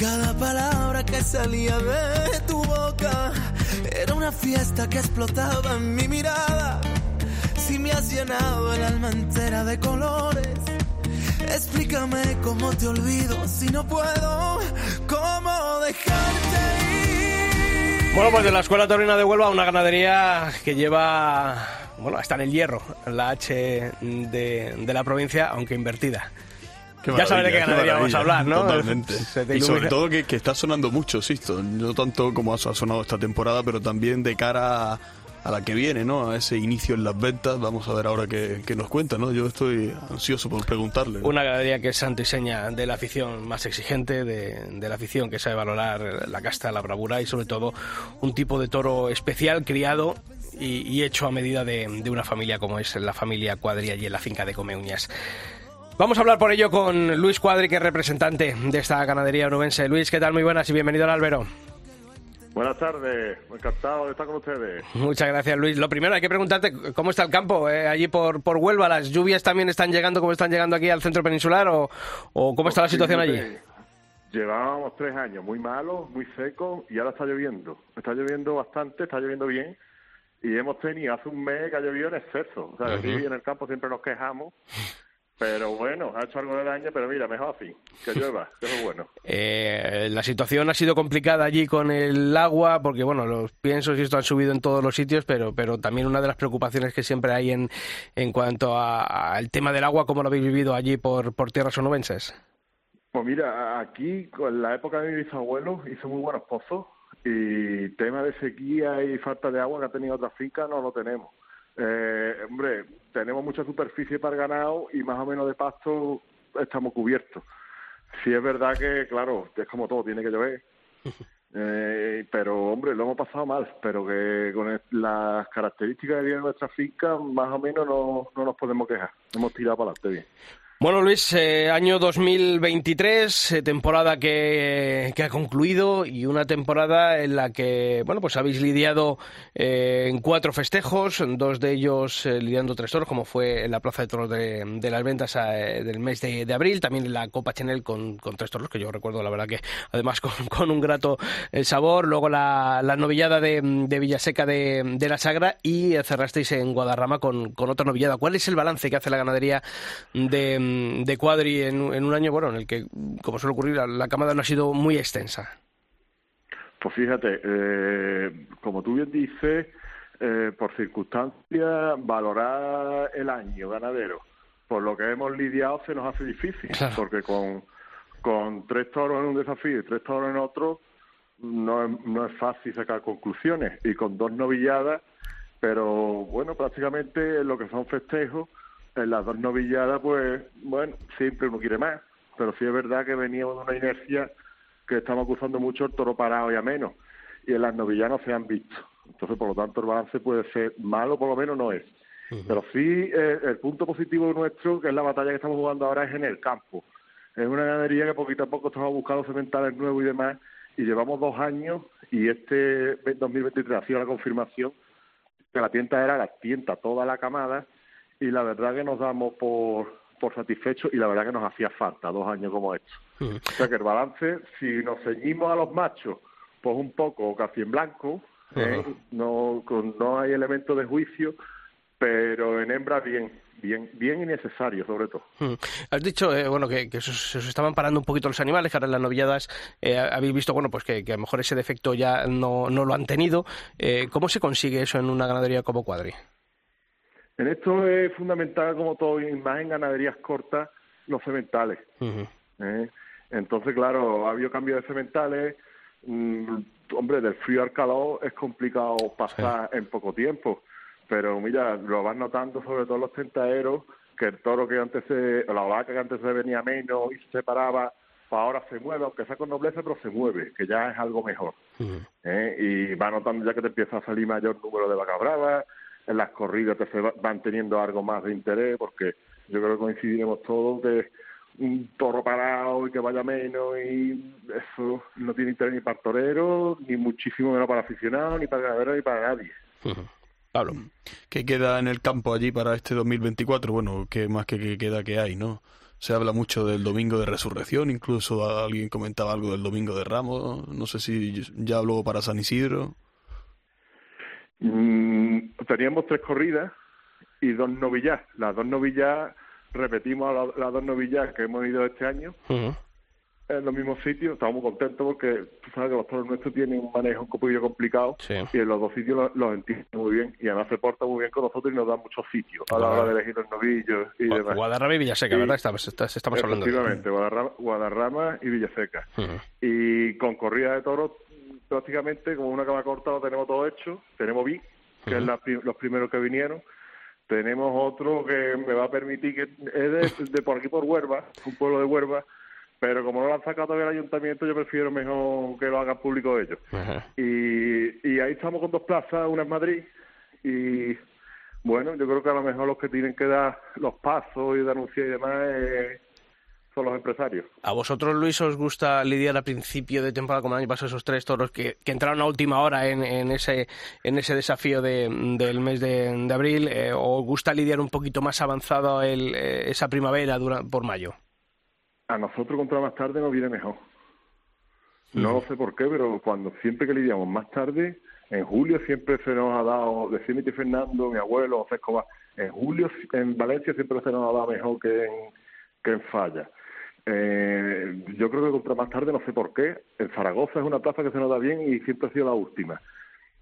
Cada palabra que salía de tu boca era una fiesta que explotaba en mi mirada. Si me has llenado el alma entera de colores, explícame cómo te olvido si no puedo, cómo dejarte ir. Bueno, pues de la Escuela Taurina de Huelva, una ganadería que lleva, bueno, está en el hierro, la H de, de la provincia, aunque invertida. Qué ya sabes de qué maravilla, ganadería vamos a hablar, ¿no? Totalmente. Y sobre todo que, que está sonando mucho, Sisto. No tanto como ha sonado esta temporada, pero también de cara a, a la que viene, ¿no? A ese inicio en las ventas. Vamos a ver ahora qué, qué nos cuenta, ¿no? Yo estoy ansioso por preguntarle. ¿no? Una ganadería que es santo y seña de la afición más exigente, de, de la afición que sabe valorar la casta, la bravura y sobre todo un tipo de toro especial criado y, y hecho a medida de, de una familia como es la familia Cuadri allí en la finca de Comeuñas. Vamos a hablar por ello con Luis Cuadri, que es representante de esta ganadería onubense. Luis, ¿qué tal? Muy buenas y bienvenido al Albero. Buenas tardes, encantado de estar con ustedes. Muchas gracias, Luis. Lo primero, hay que preguntarte cómo está el campo eh, allí por, por Huelva. ¿Las lluvias también están llegando como están llegando aquí al centro peninsular o, o cómo está la situación allí? Llevábamos tres años muy malos, muy secos y ahora está lloviendo. Está lloviendo bastante, está lloviendo bien y hemos tenido hace un mes que ha llovido en exceso. O sea, aquí en el campo siempre nos quejamos, pero bueno, ha hecho algo de daño, pero mira, mejor así, que llueva, que es bueno. Eh, la situación ha sido complicada allí con el agua, porque bueno, los piensos y esto han subido en todos los sitios, pero, pero también una de las preocupaciones que siempre hay en, en cuanto al tema del agua, ¿cómo lo habéis vivido allí por, por tierras onubenses? Pues mira, aquí con la época de mi bisabuelo hizo muy buenos pozos y tema de sequía y falta de agua que ha tenido otras fincas no lo tenemos. Eh, hombre, tenemos mucha superficie para el ganado y más o menos de pasto estamos cubiertos. Sí es verdad que, claro, es como todo, tiene que llover. Eh, pero, hombre, lo hemos pasado mal, pero que con el- las características que tiene nuestra finca, más o menos no, no nos podemos quejar. Hemos tirado para adelante bien. Bueno, Luis, eh, año 2023, eh, temporada que, ha concluido y una temporada en la que, bueno, pues habéis lidiado eh, en cuatro festejos, dos de ellos lidiando tres toros, como fue en la Plaza de Toros de, de las Ventas del mes de, abril, también en la Copa Chanel con, tres toros, que yo recuerdo, la verdad que además con, con un grato sabor, luego la, la novillada de, de Villaseca de, la Sagra y cerrasteis en Guadarrama con otra novillada. ¿Cuál es el balance que hace la ganadería de, de Cuadri en, un- en un año bueno en el que, como suele ocurrir, la, la camada no ha sido muy extensa? Pues fíjate, eh, como tú bien dices, eh, por circunstancias, valorar el año ganadero por lo que hemos lidiado se nos hace difícil, Claro. porque con, con tres toros en un desafío y tres toros en otro, no es, no es fácil sacar conclusiones. Y con dos novilladas, pero bueno, prácticamente en lo que son festejos, en las dos novilladas, pues bueno, siempre uno quiere más. Pero sí es verdad que veníamos de una inercia que estamos acusando mucho el toro parado y a menos. Y en las novilladas no se han visto. Entonces, por lo tanto, el balance puede ser malo, por lo menos no es. Pero sí, eh, el punto positivo nuestro, que es la batalla que estamos jugando ahora, es en el campo. Es una ganadería que poquito a poco estamos buscando cementales nuevos y demás, y llevamos dos años, y este 2023 ha sido la confirmación que la tienta era la tienta toda la camada, y la verdad que nos damos por, por satisfechos, y la verdad que nos hacía falta dos años como estos. O sea que el balance, si nos ceñimos a los machos, pues un poco casi en blanco, ¿eh? no, con- no hay elementos de juicio, pero en hembra bien, bien, bien y necesario sobre todo. Has dicho, eh, bueno, que, que se, os- estaban parando un poquito los animales, que ahora en las novilladas eh, habéis visto, bueno, pues que, que a lo mejor ese defecto ya no, no lo han tenido. Eh, ¿Cómo se consigue eso en una ganadería como Cuadri? En esto es fundamental, como todo, y más en ganaderías cortas, los cementales. ¿eh? Entonces, claro, ha habido cambio de cementales. mm, hombre, del frío al calor es complicado pasar en poco tiempo. Pero mira, lo vas notando sobre todo los tentaderos, que el toro que antes se, la vaca que antes se venía menos y se separaba, pues ahora se mueve, aunque sea con nobleza, pero se mueve, que ya es algo mejor. ¿eh? Y va notando ya que te empieza a salir mayor número de vacas bravas, en las corridas te se van teniendo algo más de interés, porque yo creo que coincidiremos todos que un toro parado y que vaya menos y eso no tiene interés ni para el torero, ni muchísimo menos para aficionados, ni para ganadero, ni para nadie. Pablo. ¿Qué queda en el campo allí para este 2024? Bueno, ¿qué más que, que queda que hay, no? Se habla mucho del domingo de resurrección, incluso alguien comentaba algo del domingo de Ramos, no sé si ya habló para San Isidro. Mm, teníamos tres corridas y dos novillas. Las dos novillas, repetimos las, dos novillas que hemos ido este año en los mismos sitios. Estamos muy contentos porque tú sabes que los toros nuestros tienen un manejo un poquillo complicado y en los dos sitios los, entienden muy bien y además se porta muy bien con nosotros y nos da muchos sitios a la hora de elegir los novillos y demás. Guadarrama y Villaseca, ¿verdad? Estamos, estamos hablando de Efectivamente, Guadarrama, Guadarrama y Villaseca. Y con corrida de toros prácticamente como una cama corta lo tenemos todo hecho. Tenemos vi que es los primeros que vinieron. Tenemos otro que me va a permitir que es de, por aquí por Huerva, un pueblo de Huerva, pero como no lo han sacado todavía el ayuntamiento, yo prefiero mejor que lo hagan público ellos. Y, y ahí estamos con dos plazas, una en Madrid y bueno, yo creo que a lo mejor los que tienen que dar los pasos y denunciar y demás es son los empresarios. ¿A vosotros, Luis, os gusta lidiar a principio de temporada, como el año pasado, esos tres toros que, entraron a última hora en, en, ese, en ese desafío de, del mes de, abril? Eh, ¿O os gusta lidiar un poquito más avanzado el, eh, esa primavera por mayo? A nosotros contra más tarde nos viene mejor. No sé por qué, pero cuando siempre que lidiamos más tarde, en julio siempre se nos ha dado, decía mi Fernando, mi abuelo, José Escobar, en julio en Valencia siempre se nos ha dado mejor que en, que en Falla. Eh, yo creo que contra más tarde, no sé por qué, en Zaragoza es una plaza que se nos da bien y siempre ha sido la última.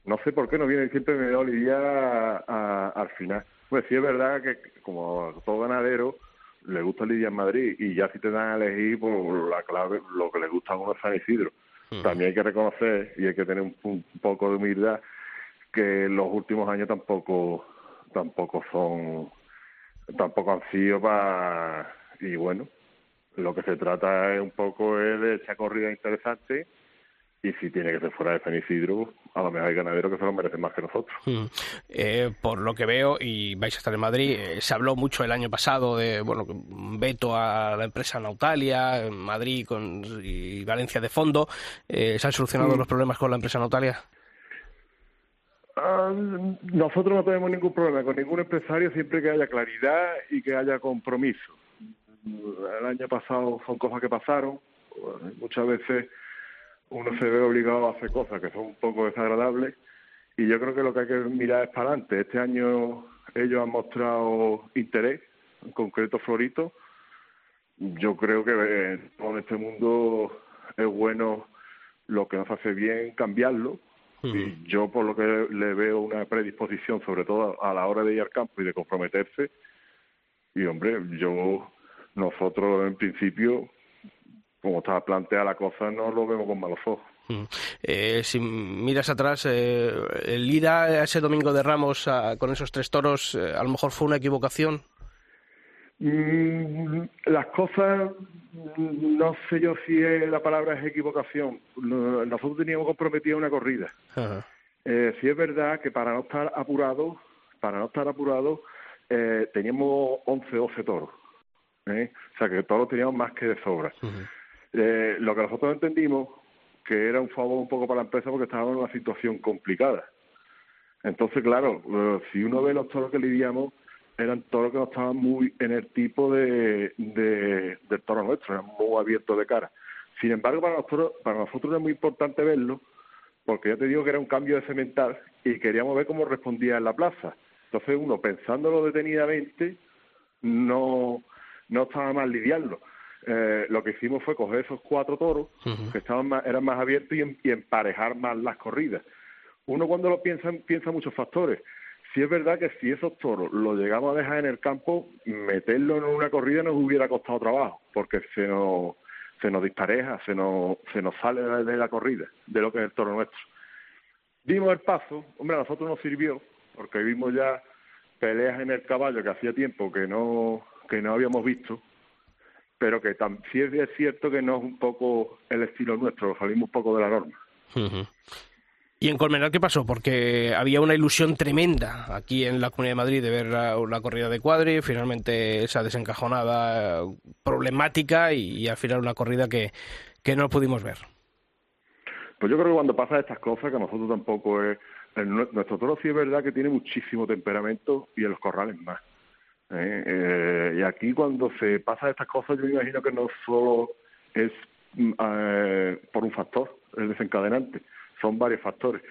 No sé por qué no viene siempre me da Lidia al final. Pues sí es verdad que como todo ganadero le gusta Lidia en Madrid y ya si te dan a elegir por pues, la clave, lo que le gusta a uno es San Isidro. También hay que reconocer y hay que tener un, poco de humildad que los últimos años tampoco tampoco son tampoco han sido para y bueno lo que se trata es un poco es de esa corrida interesante y si tiene que ser fuera de San Isidro, a lo mejor hay ganaderos que se lo merecen más que nosotros. Hmm. Eh, por lo que veo, y vais a estar en Madrid, eh, se habló mucho el año pasado de bueno veto a la empresa Nautalia, en Madrid con, y Valencia de fondo. Eh, ¿Se han solucionado hmm. los problemas con la empresa Nautalia? Ah, nosotros no tenemos ningún problema con ningún empresario siempre que haya claridad y que haya compromiso el año pasado son cosas que pasaron, muchas veces uno se ve obligado a hacer cosas que son un poco desagradables y yo creo que lo que hay que mirar es para adelante. Este año ellos han mostrado interés, en concreto Florito. Yo creo que en este mundo es bueno lo que nos hace bien cambiarlo. Y yo, por lo que le veo una predisposición, sobre todo a la hora de ir al campo y de comprometerse, y hombre, yo nosotros en principio, como estaba planteada la cosa, no lo vemos con malos ojos. Mm. Eh, si miras atrás, eh, el ir a ese domingo de Ramos con esos tres toros, eh, a lo mejor fue una equivocación. Mm, las cosas, no sé yo si la palabra es equivocación. Nosotros teníamos comprometida una corrida. Eh, sí es verdad que para no estar apurado, para no estar apurado, teníamos 11, 12 toros. ¿Eh? O sea, que todos lo teníamos más que de sobra. Eh, lo que nosotros entendimos que era un favor un poco para la empresa porque estábamos en una situación complicada. Entonces, claro, si uno ve los toros que lidiamos, eran toros que no estaban muy en el tipo de, de, del toro nuestro, eran muy abiertos de cara. Sin embargo, para nosotros, para nosotros era muy importante verlo, porque ya te digo que era un cambio de cemental y queríamos ver cómo respondía en la plaza. Entonces uno, pensándolo detenidamente, no, no estaba mal lidiarlo. Eh, lo que hicimos fue coger esos cuatro toros que estaban eran más abiertos y, y, emparejar más las corridas. Uno cuando lo piensa, piensa muchos factores. Si es verdad que si esos toros los llegamos a dejar en el campo, meterlo en una corrida nos hubiera costado trabajo, porque se nos, se nos dispareja, se nos, se nos sale de la corrida, de lo que es el toro nuestro. Dimos el paso, hombre, a nosotros nos sirvió, porque vimos ya peleas en el caballo que hacía tiempo que no que no habíamos visto pero que sí es cierto que no es un poco el estilo nuestro, salimos un poco de la norma. ¿Y en Colmenar qué pasó? Porque había una ilusión tremenda aquí en la Comunidad de Madrid de ver la, corrida de cuadri, finalmente esa desencajonada problemática y, al final una corrida que, que no pudimos ver. Pues yo creo que cuando pasa estas cosas, que a nosotros tampoco es... nuestro toro sí es verdad que tiene muchísimo temperamento y en los corrales más. ¿Eh? Eh, y aquí cuando se pasa estas cosas yo me imagino que no solo es mm, eh, por un factor, el desencadenante son varios factores.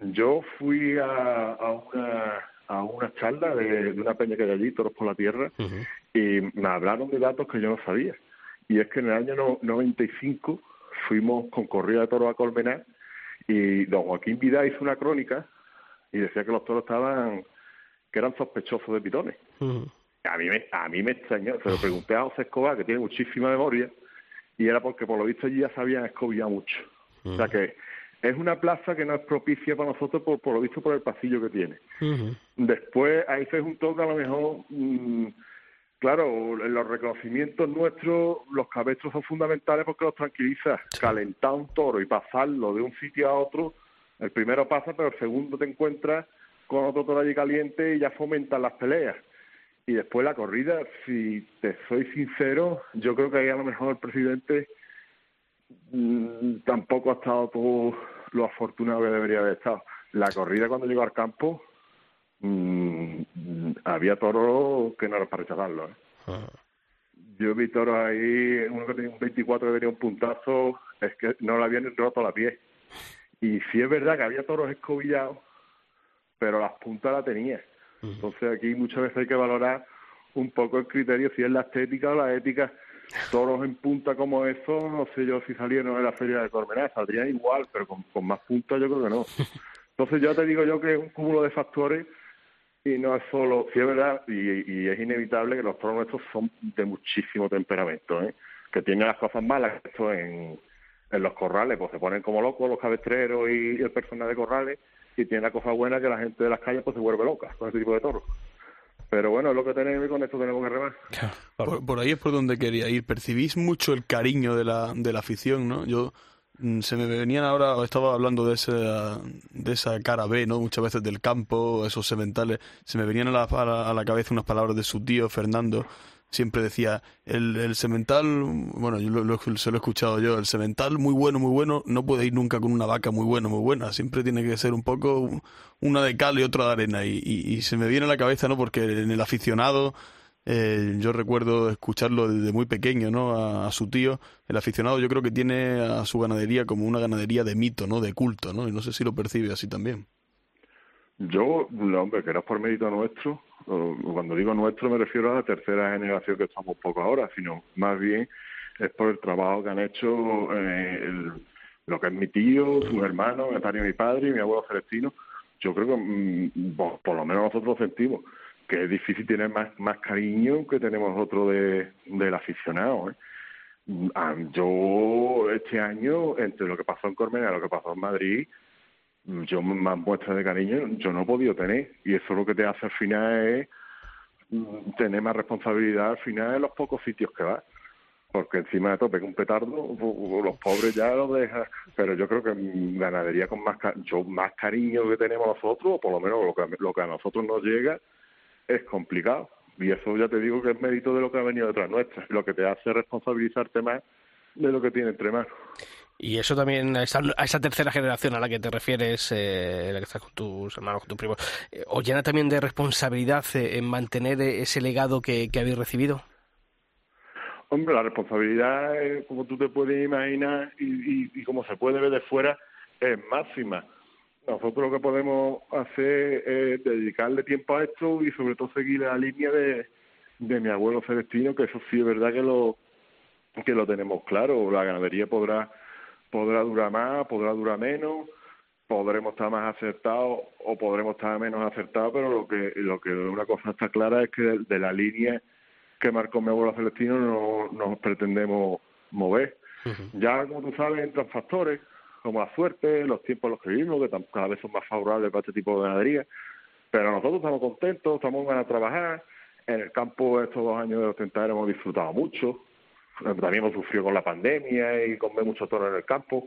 Yo fui a, a una a una charla de, una peña que hay allí, Toros por la Tierra, y me hablaron de datos que yo no sabía. Y es que en el año 95 fuimos con corrida de toros a Colmenar y don Joaquín Vidal hizo una crónica y decía que los toros estaban, que eran sospechosos de pitones. A mí me, a mí me extrañó, se lo pregunté a José Escobar, que tiene muchísima memoria, y era porque por lo visto allí ya sabían escobillado mucho. O sea que es una plaza que no es propicia para nosotros por, por lo visto por el pasillo que tiene. Después ahí se juntó que a lo mejor, mm, claro, en los reconocimientos nuestros, los cabestros son fundamentales porque los tranquiliza. Calentar un toro y pasarlo de un sitio a otro, el primero pasa, pero el segundo te encuentras con otro toro allí caliente y ya fomentan las peleas. Y después la corrida, si te soy sincero, yo creo que ahí a lo mejor el presidente Mm, tampoco ha estado todo lo afortunado que debería haber estado. La corrida cuando llegó al campo, mm, había toros que no era para rechazarlo. ¿eh? Ah. Yo vi toros ahí, uno que tenía un 24 que tenía un puntazo, es que no le habían roto la pie. Y sí es verdad que había toros escobillados, pero las puntas la tenía. Entonces aquí muchas veces hay que valorar un poco el criterio si es la estética o la ética toros en punta como eso, no sé yo si salieron en la feria de Cormená, saldrían igual, pero con, más punta yo creo que no. Entonces yo te digo yo que es un cúmulo de factores y no es solo, sí es verdad, y, es inevitable que los toros nuestros son de muchísimo temperamento, ¿eh? que tienen las cosas malas, esto en, en los corrales, pues se ponen como locos los cabestreros y, el personal de corrales, y tiene la cosa buena que la gente de las calles pues se vuelve loca con ese tipo de toros. Pero bueno, es lo que tenemos y con esto tenemos que remar. Por, ahí es por donde quería ir. Percibís mucho el cariño de la, de la afición, ¿no? Yo mm, se me venían ahora, estaba hablando de esa, de esa cara B, ¿no? Muchas veces del campo, esos sementales. Se me venían a la, a la cabeza unas palabras de su tío Fernando, siempre decía, el, el semental, bueno, yo lo, se lo he escuchado yo, el semental muy bueno, muy bueno, no puede ir nunca con una vaca muy buena, muy buena, siempre tiene que ser un poco una de cal y otra de arena. Y, y, se me viene a la cabeza, ¿no? Porque en el aficionado, eh, yo recuerdo escucharlo desde muy pequeño, ¿no? A, su tío, el aficionado yo creo que tiene a su ganadería como una ganadería de mito, ¿no? De culto, ¿no? Y no sé si lo percibe así también. Yo, hombre, que era por mérito nuestro, cuando digo nuestro me refiero a la tercera generación que estamos poco ahora, sino más bien es por el trabajo que han hecho eh, lo que es mi tío, su hermano, mi mi padre y mi abuelo Celestino. Yo creo que mm, por lo menos nosotros sentimos que es difícil tener más, más cariño que tenemos nosotros de, del aficionado. ¿eh? Mm, ah, yo este año, entre lo que pasó en Cormena y lo que pasó en Madrid, yo más muestras de cariño yo no he podido tener. Y eso lo que te hace al final es mm, tener más responsabilidad al final en los pocos sitios que vas. Porque encima de tope un petardo los pobres ya lo dejan pero yo creo que ganadería con más yo más cariño que tenemos nosotros o por lo menos lo que, lo que a nosotros nos llega es complicado. Y eso ya te digo que es mérito de lo que ha venido detrás nuestra. Lo que te hace responsabilizarte más de lo que tiene entre manos y eso también, a esa, tercera generación a la que te refieres, eh, la que estás con tus hermanos, con tus primos, eh, ¿os llena también de responsabilidad eh, en mantener ese legado que, habéis recibido? Hombre, la responsabilidad, como tú te puedes imaginar y, como se puede ver de fuera, es máxima. Nosotros lo que podemos hacer es dedicarle tiempo a esto y sobre todo seguir la línea de, de mi abuelo Celestino, que eso sí es verdad que lo, que lo tenemos claro. La ganadería podrá podrá durar más, podrá durar menos, podremos estar más acertados o podremos estar menos acertados, pero lo que lo que una cosa está clara es que de, la línea que marcó mi abuelo Celestino no nos pretendemos mover. Ya, como tú sabes, entran factores como la suerte, los tiempos en los que vivimos, que cada vez son más favorables para este tipo de ganadería, pero nosotros estamos contentos, estamos ganas de trabajar. En el campo estos dos años de ostentar hemos disfrutado mucho, también hemos sufrido con la pandemia y con ver mucho toro en el campo.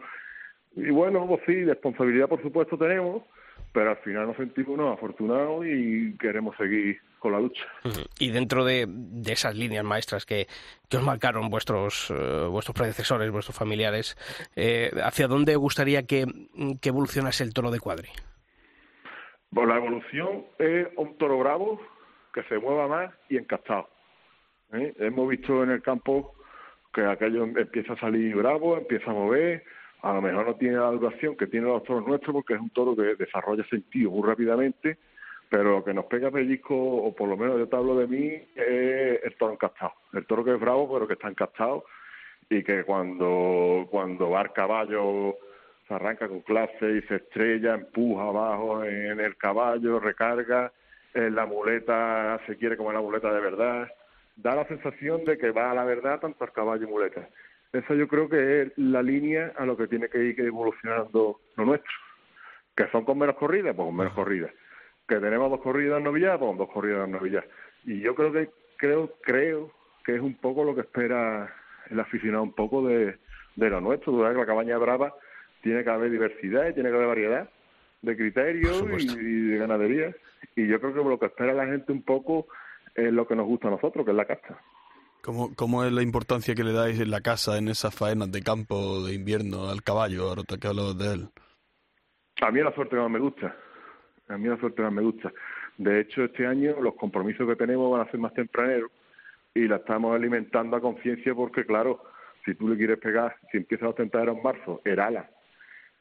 Y bueno, pues sí, responsabilidad por supuesto tenemos, pero al final nos sentimos unos afortunados y queremos seguir con la lucha. Y dentro de, esas líneas maestras que, que os marcaron vuestros, eh, vuestros predecesores, vuestros familiares, eh, ¿hacia dónde gustaría que, que, evolucionase el toro de cuadri? Pues la evolución es un toro bravo que se mueva más y encastado. ¿eh? Hemos visto en el campo que aquello empieza a salir bravo, empieza a mover, a lo mejor no tiene la duración que tienen los toros nuestros porque es un toro que desarrolla sentido muy rápidamente, pero lo que nos pega pellizco, o por lo menos yo te hablo de mí, es el toro encastado. El toro que es bravo, pero que está encastado y que cuando, cuando va al caballo se arranca con clase y se estrella, empuja abajo en el caballo, recarga, en la muleta se quiere como la muleta de verdad, da la sensación de que va a la verdad tanto al caballo y muleta. Esa yo creo que es la línea a lo que tiene que ir evolucionando lo nuestro. Que son con menos corridas, pues con menos corridas. Que tenemos dos corridas en novillas, pues con dos corridas en novillas. Y yo creo que creo creo que es un poco lo que espera el aficionado un poco de, de lo nuestro. que la cabaña brava tiene que haber diversidad y tiene que haber variedad de criterios y, de ganadería. Y yo creo que lo que espera la gente un poco es lo que nos gusta a nosotros, que es la casta. ¿Cómo, ¿Cómo es la importancia que le dais en la casa, en esas faenas de campo de invierno, al caballo, ahora que hablabas de él? A mí es la suerte que más me gusta. A mí es la suerte que más me gusta. De hecho, este año los compromisos que tenemos van a ser más tempraneros y la estamos alimentando a conciencia porque, claro, si tú le quieres pegar, si empiezas a ostentar en marzo, ala,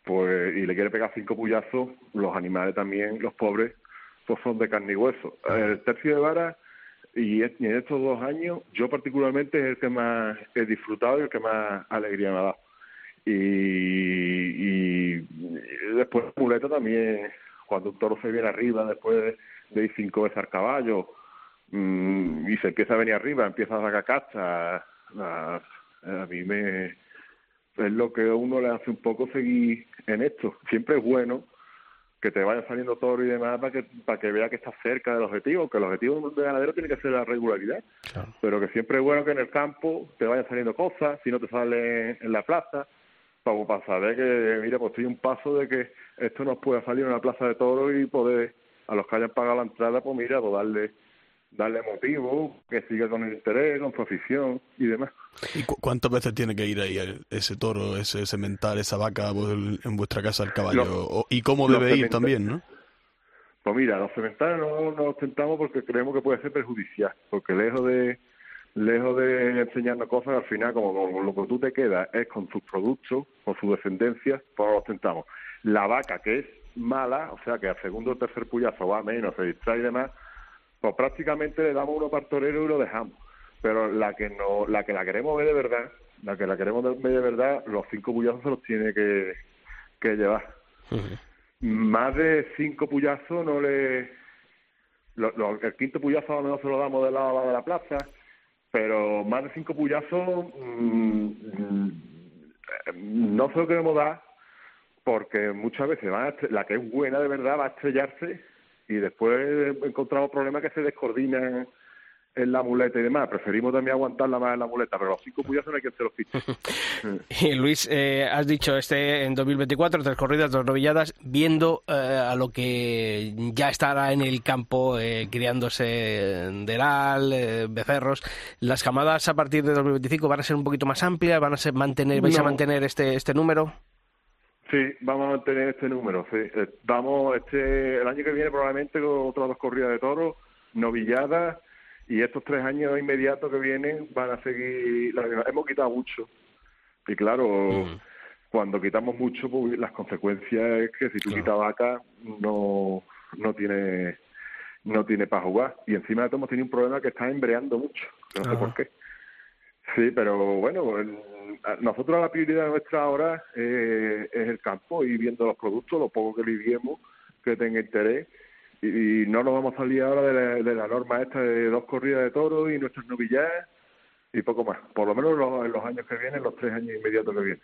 pues, y le quieres pegar cinco puyazos, los animales también, los pobres, pues son de carne y hueso. El tercio de vara y en estos dos años, yo particularmente es el que más he disfrutado y el que más alegría me ha dado. Y, después muleta también, cuando un toro se viene arriba, después de, ir cinco veces al caballo, mm, y se empieza a venir arriba, empieza a sacar cacha, a, a mí me es lo que a uno le hace un poco seguir en esto. Siempre es bueno que te vaya saliendo toro y demás para que, para que vea que estás cerca del objetivo, que el objetivo de ganadero tiene que ser la regularidad, pero que siempre es bueno que en el campo te vayan saliendo cosas, si no te sale en la plaza, para, para saber que, mira, pues estoy un paso de que esto nos pueda salir en una plaza de toro y poder, a los que hayan pagado la entrada, pues mira, pues darle darle motivo, que siga con el interés, con su afición y demás. ¿Y cuántas veces tiene que ir ahí ese toro, ese cemental, esa vaca en vuestra casa al caballo? ¿Y cómo debe ir también, no? Pues mira, los cementales no nos tentamos porque creemos que puede ser perjudicial, porque lejos de lejos de enseñarnos cosas, al final, como, lo que tú te quedas es con sus productos, con su descendencia, pues los tentamos. La vaca, que es mala, o sea que al segundo o tercer puyazo va menos, se distrae y demás, pues prácticamente le damos uno para torero y lo dejamos. Pero la que no, la que la queremos ver de verdad, la que la queremos ver de verdad, los cinco puyazos se los tiene que, que llevar. Más de cinco puyazos no le... el quinto puyazo a lo mejor se lo damos del lado, lado de la plaza, pero más de cinco puyazos mm, mm, no se lo queremos dar porque muchas veces la que es buena de verdad va a estrellarse y después encontramos problemas que se descoordinan en la muleta y demás. Preferimos también aguantarla más en la muleta, pero los cinco puyazos no hay que hacer los y Luis, eh, has dicho este en 2024, tres corridas, dos novilladas, viendo eh, a lo que ya estará en el campo eh, criándose deral, eh, becerros, las camadas a partir de 2025 van a ser un poquito más amplias, van a ser mantener, vais a mantener este este número. Sí, vamos a mantener este número. Sí. Eh, vamos, este, el año que viene probablemente con otras dos corridas de toros, novilladas, y estos tres años inmediatos que vienen van a seguir. hemos quitado mucho. Y claro, cuando quitamos mucho, pues, las consecuencias es que si tú quitas vaca, no, no tiene no tiene para jugar. Y encima de todo hemos tenido un problema que está embreando mucho. No sé por qué. Sí, pero bueno, nosotros la prioridad nuestra ahora eh, es el campo y viendo los productos, lo poco que lidiemos, que tenga interés. Y, no nos vamos a salir ahora de la, norma esta de dos corridas de toros y nuestras novilladas y poco más. Por lo menos en los años que vienen, los tres años inmediatos que vienen.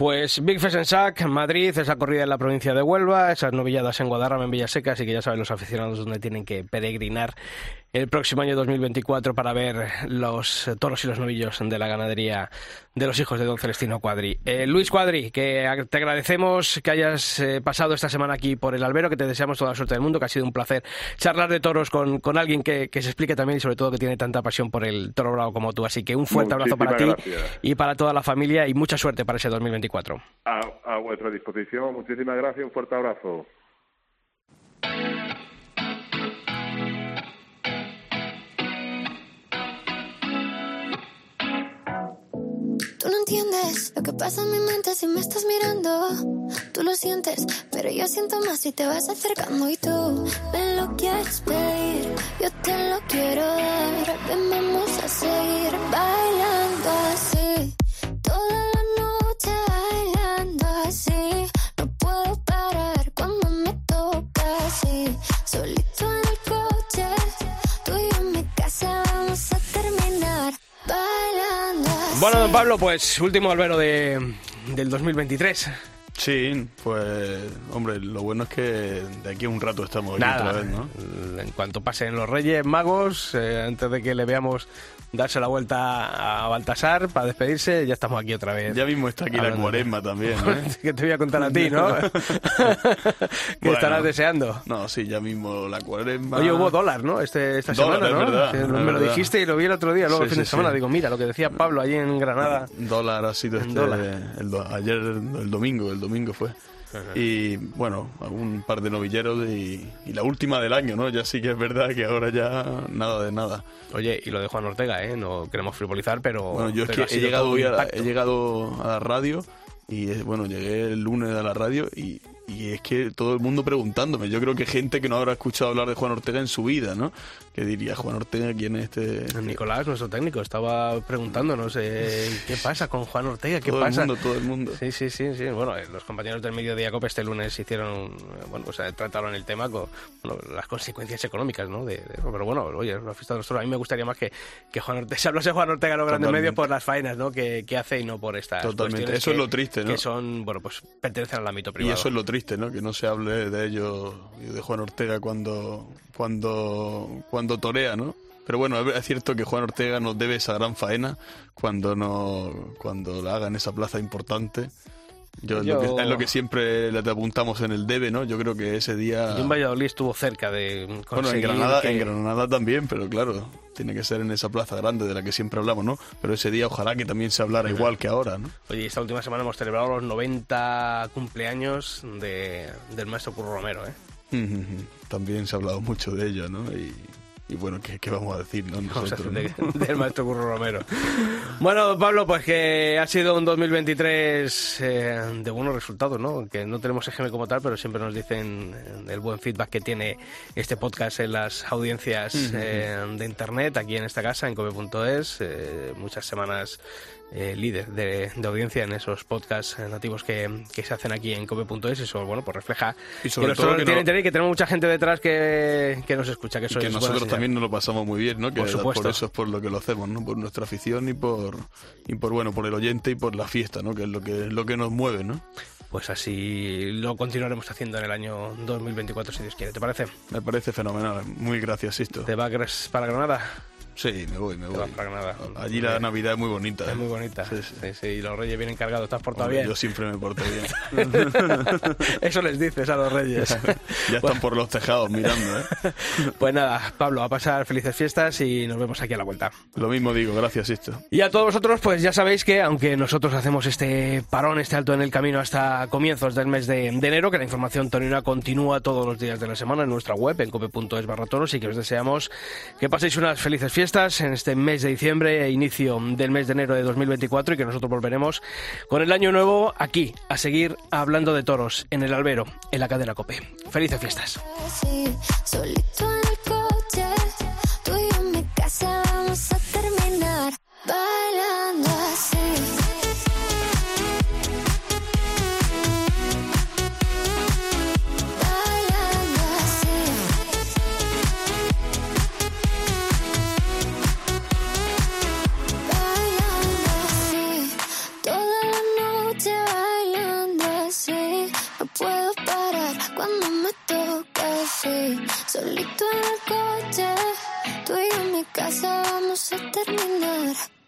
Pues Big Sac, Madrid, esa corrida en la provincia de Huelva, esas novilladas en Guadarrama, en Villasecas, y que ya saben los aficionados donde tienen que peregrinar el próximo año 2024 para ver los toros y los novillos de la ganadería de los hijos de don Celestino Cuadri. Eh, Luis Cuadri, que te agradecemos que hayas eh, pasado esta semana aquí por el albero, que te deseamos toda la suerte del mundo, que ha sido un placer charlar de toros con, con alguien que, se explique también y sobre todo que tiene tanta pasión por el toro bravo como tú. Así que un fuerte abrazo para ti y para toda la familia y mucha suerte para ese 2024. A, a vuestra disposición, muchísimas gracias, un fuerte abrazo. Lo que pasa en mi mente si me estás mirando. Tú lo sientes, pero yo siento más si te vas acercando y tú me lo quieres pedir. Yo te lo quiero dar. Ven, vamos a seguir bailando así. Toda la noche bailando así. No puedo parar cuando me toca así. Solito en Bueno, don Pablo, pues último albero de, del 2023. Sí, pues hombre, lo bueno es que de aquí a un rato estamos aquí Nada, otra vez, ¿no? En cuanto pasen los Reyes Magos, eh, antes de que le veamos darse la vuelta a Baltasar para despedirse, ya estamos aquí otra vez. Ya mismo está aquí la Hablando cuaresma también, ¿eh? que te voy a contar a ti, ¿no? que Bueno. estarás deseando. No, sí, ya mismo la cuaresma. Oye, hubo dólar, ¿no? Este, esta Dólar, semana, ¿no? verdad, me lo dijiste y lo vi el otro día, luego el Sí, fin de semana. Digo, mira, lo que decía Pablo allí en Granada. Dólar ha sido este, Dólar. el ayer, el domingo, el domingo fue. Y bueno, un par de novilleros y, y la última del año, ¿no? Ya sí que es verdad que ahora ya nada de nada. Oye, y lo de Juan Ortega, ¿eh? No queremos frivolizar, pero... Bueno, yo es que he llegado, a he llegado a la radio y eh, bueno, llegué el lunes a la radio y, y es que todo el mundo preguntándome. Yo creo que gente que no habrá escuchado hablar de Juan Ortega en su vida, ¿no? Que diría, Juan Ortega, ¿quién es este? Nicolás, nuestro técnico, estaba preguntándonos eh, qué pasa con Juan Ortega, qué todo pasa. el mundo, todo el mundo. Sí, sí, sí, sí. Bueno, eh, los compañeros del Mediodía Cope este lunes hicieron, eh, bueno, pues trataron el tema con bueno, las consecuencias económicas, ¿no? De, de. Pero bueno, oye, la fiesta de los toros. A mí me gustaría más que, que Juan Ortega, se hablase Juan Ortega en los grandes medios por las faenas, ¿no? Que, que hace y no por estas Totalmente. Eso es que- lo triste, ¿no? Que son, bueno, pues pertenecen al ámbito Y privado. eso es lo triste, ¿no? Que no se hable de ello y de Juan Ortega cuando, cuando, cuando torea, ¿no? Pero bueno, es cierto que Juan Ortega nos debe esa gran faena cuando no, cuando la haga en esa plaza importante. Yo, es lo que- es lo que siempre le apuntamos en el debe, ¿no? Yo creo que ese día... Y en Valladolid estuvo cerca de Bueno, en conseguir Granada, que- en Granada también, pero claro, tiene que ser en esa plaza grande de la que siempre hablamos, ¿no? Pero ese día ojalá que también se hablara igual que ahora, ¿no? Oye, esta última semana hemos celebrado los 90 cumpleaños de, del maestro Curro Romero, ¿eh? También se ha hablado mucho de ello, ¿no? Y, y bueno, ¿qué, qué vamos a decir, no? Nosotros, hacer ¿no? de- del maestro Curro Romero. Bueno, Pablo, pues que ha sido un 2023 eh, de buenos resultados, ¿no? Que no tenemos EGM como tal, pero siempre nos dicen eh, el buen feedback que tiene este podcast en las audiencias eh, de Internet, aquí en esta casa, en cope.es. eh, muchas semanas eh, líder de, de audiencia en esos podcasts nativos que, que se hacen aquí en cope.es. Eso, bueno, pues refleja Y sobre que todo que tienen no- internet y que tenemos mucha gente detrás que, que nos escucha, que Y eso que es buena nosotros también nos lo pasamos muy bien, ¿no? Que Por supuesto. eso es por lo que lo hacemos, ¿no? Por nuestra afición y por y por bueno, por el oyente y por la fiesta, ¿no? Que es lo que lo que nos mueve, ¿no? Pues así lo continuaremos haciendo en el año 2024, si Dios quiere. ¿Te parece? Me parece fenomenal. Muy gracias, Sisto. ¿Te vas para Granada? Sí, me voy, me voy. para Granada. Allí la Navidad es muy bonita. Es ¿eh? muy bonita. Sí, sí. Sí, sí, y los reyes vienen cargados. ¿Te has portado Hombre, bien? Yo siempre me porto bien. Eso les dices a los reyes. ya están por los tejados mirando, ¿eh? pues nada, Pablo, a pasar felices fiestas y nos vemos aquí a la vuelta. Lo mismo digo, gracias, Sisto. Y a todos vosotros, pues ya sabéis que aunque nosotros hacemos este parón, este alto en el camino hasta comienzos del mes de, de enero, que la información torina continúa todos los días de la semana en nuestra web, en cope.es barra toros, y que os deseamos que paséis unas felices fiestas en este mes de diciembre e inicio del mes de enero de 2024 y que nosotros volveremos con el año nuevo aquí a seguir hablando de toros en el albero, en la cadena cope. Felices fiestas. así, solito cuando me toca así. Solito en el coche, tú y yo en mi casa vamos a terminar.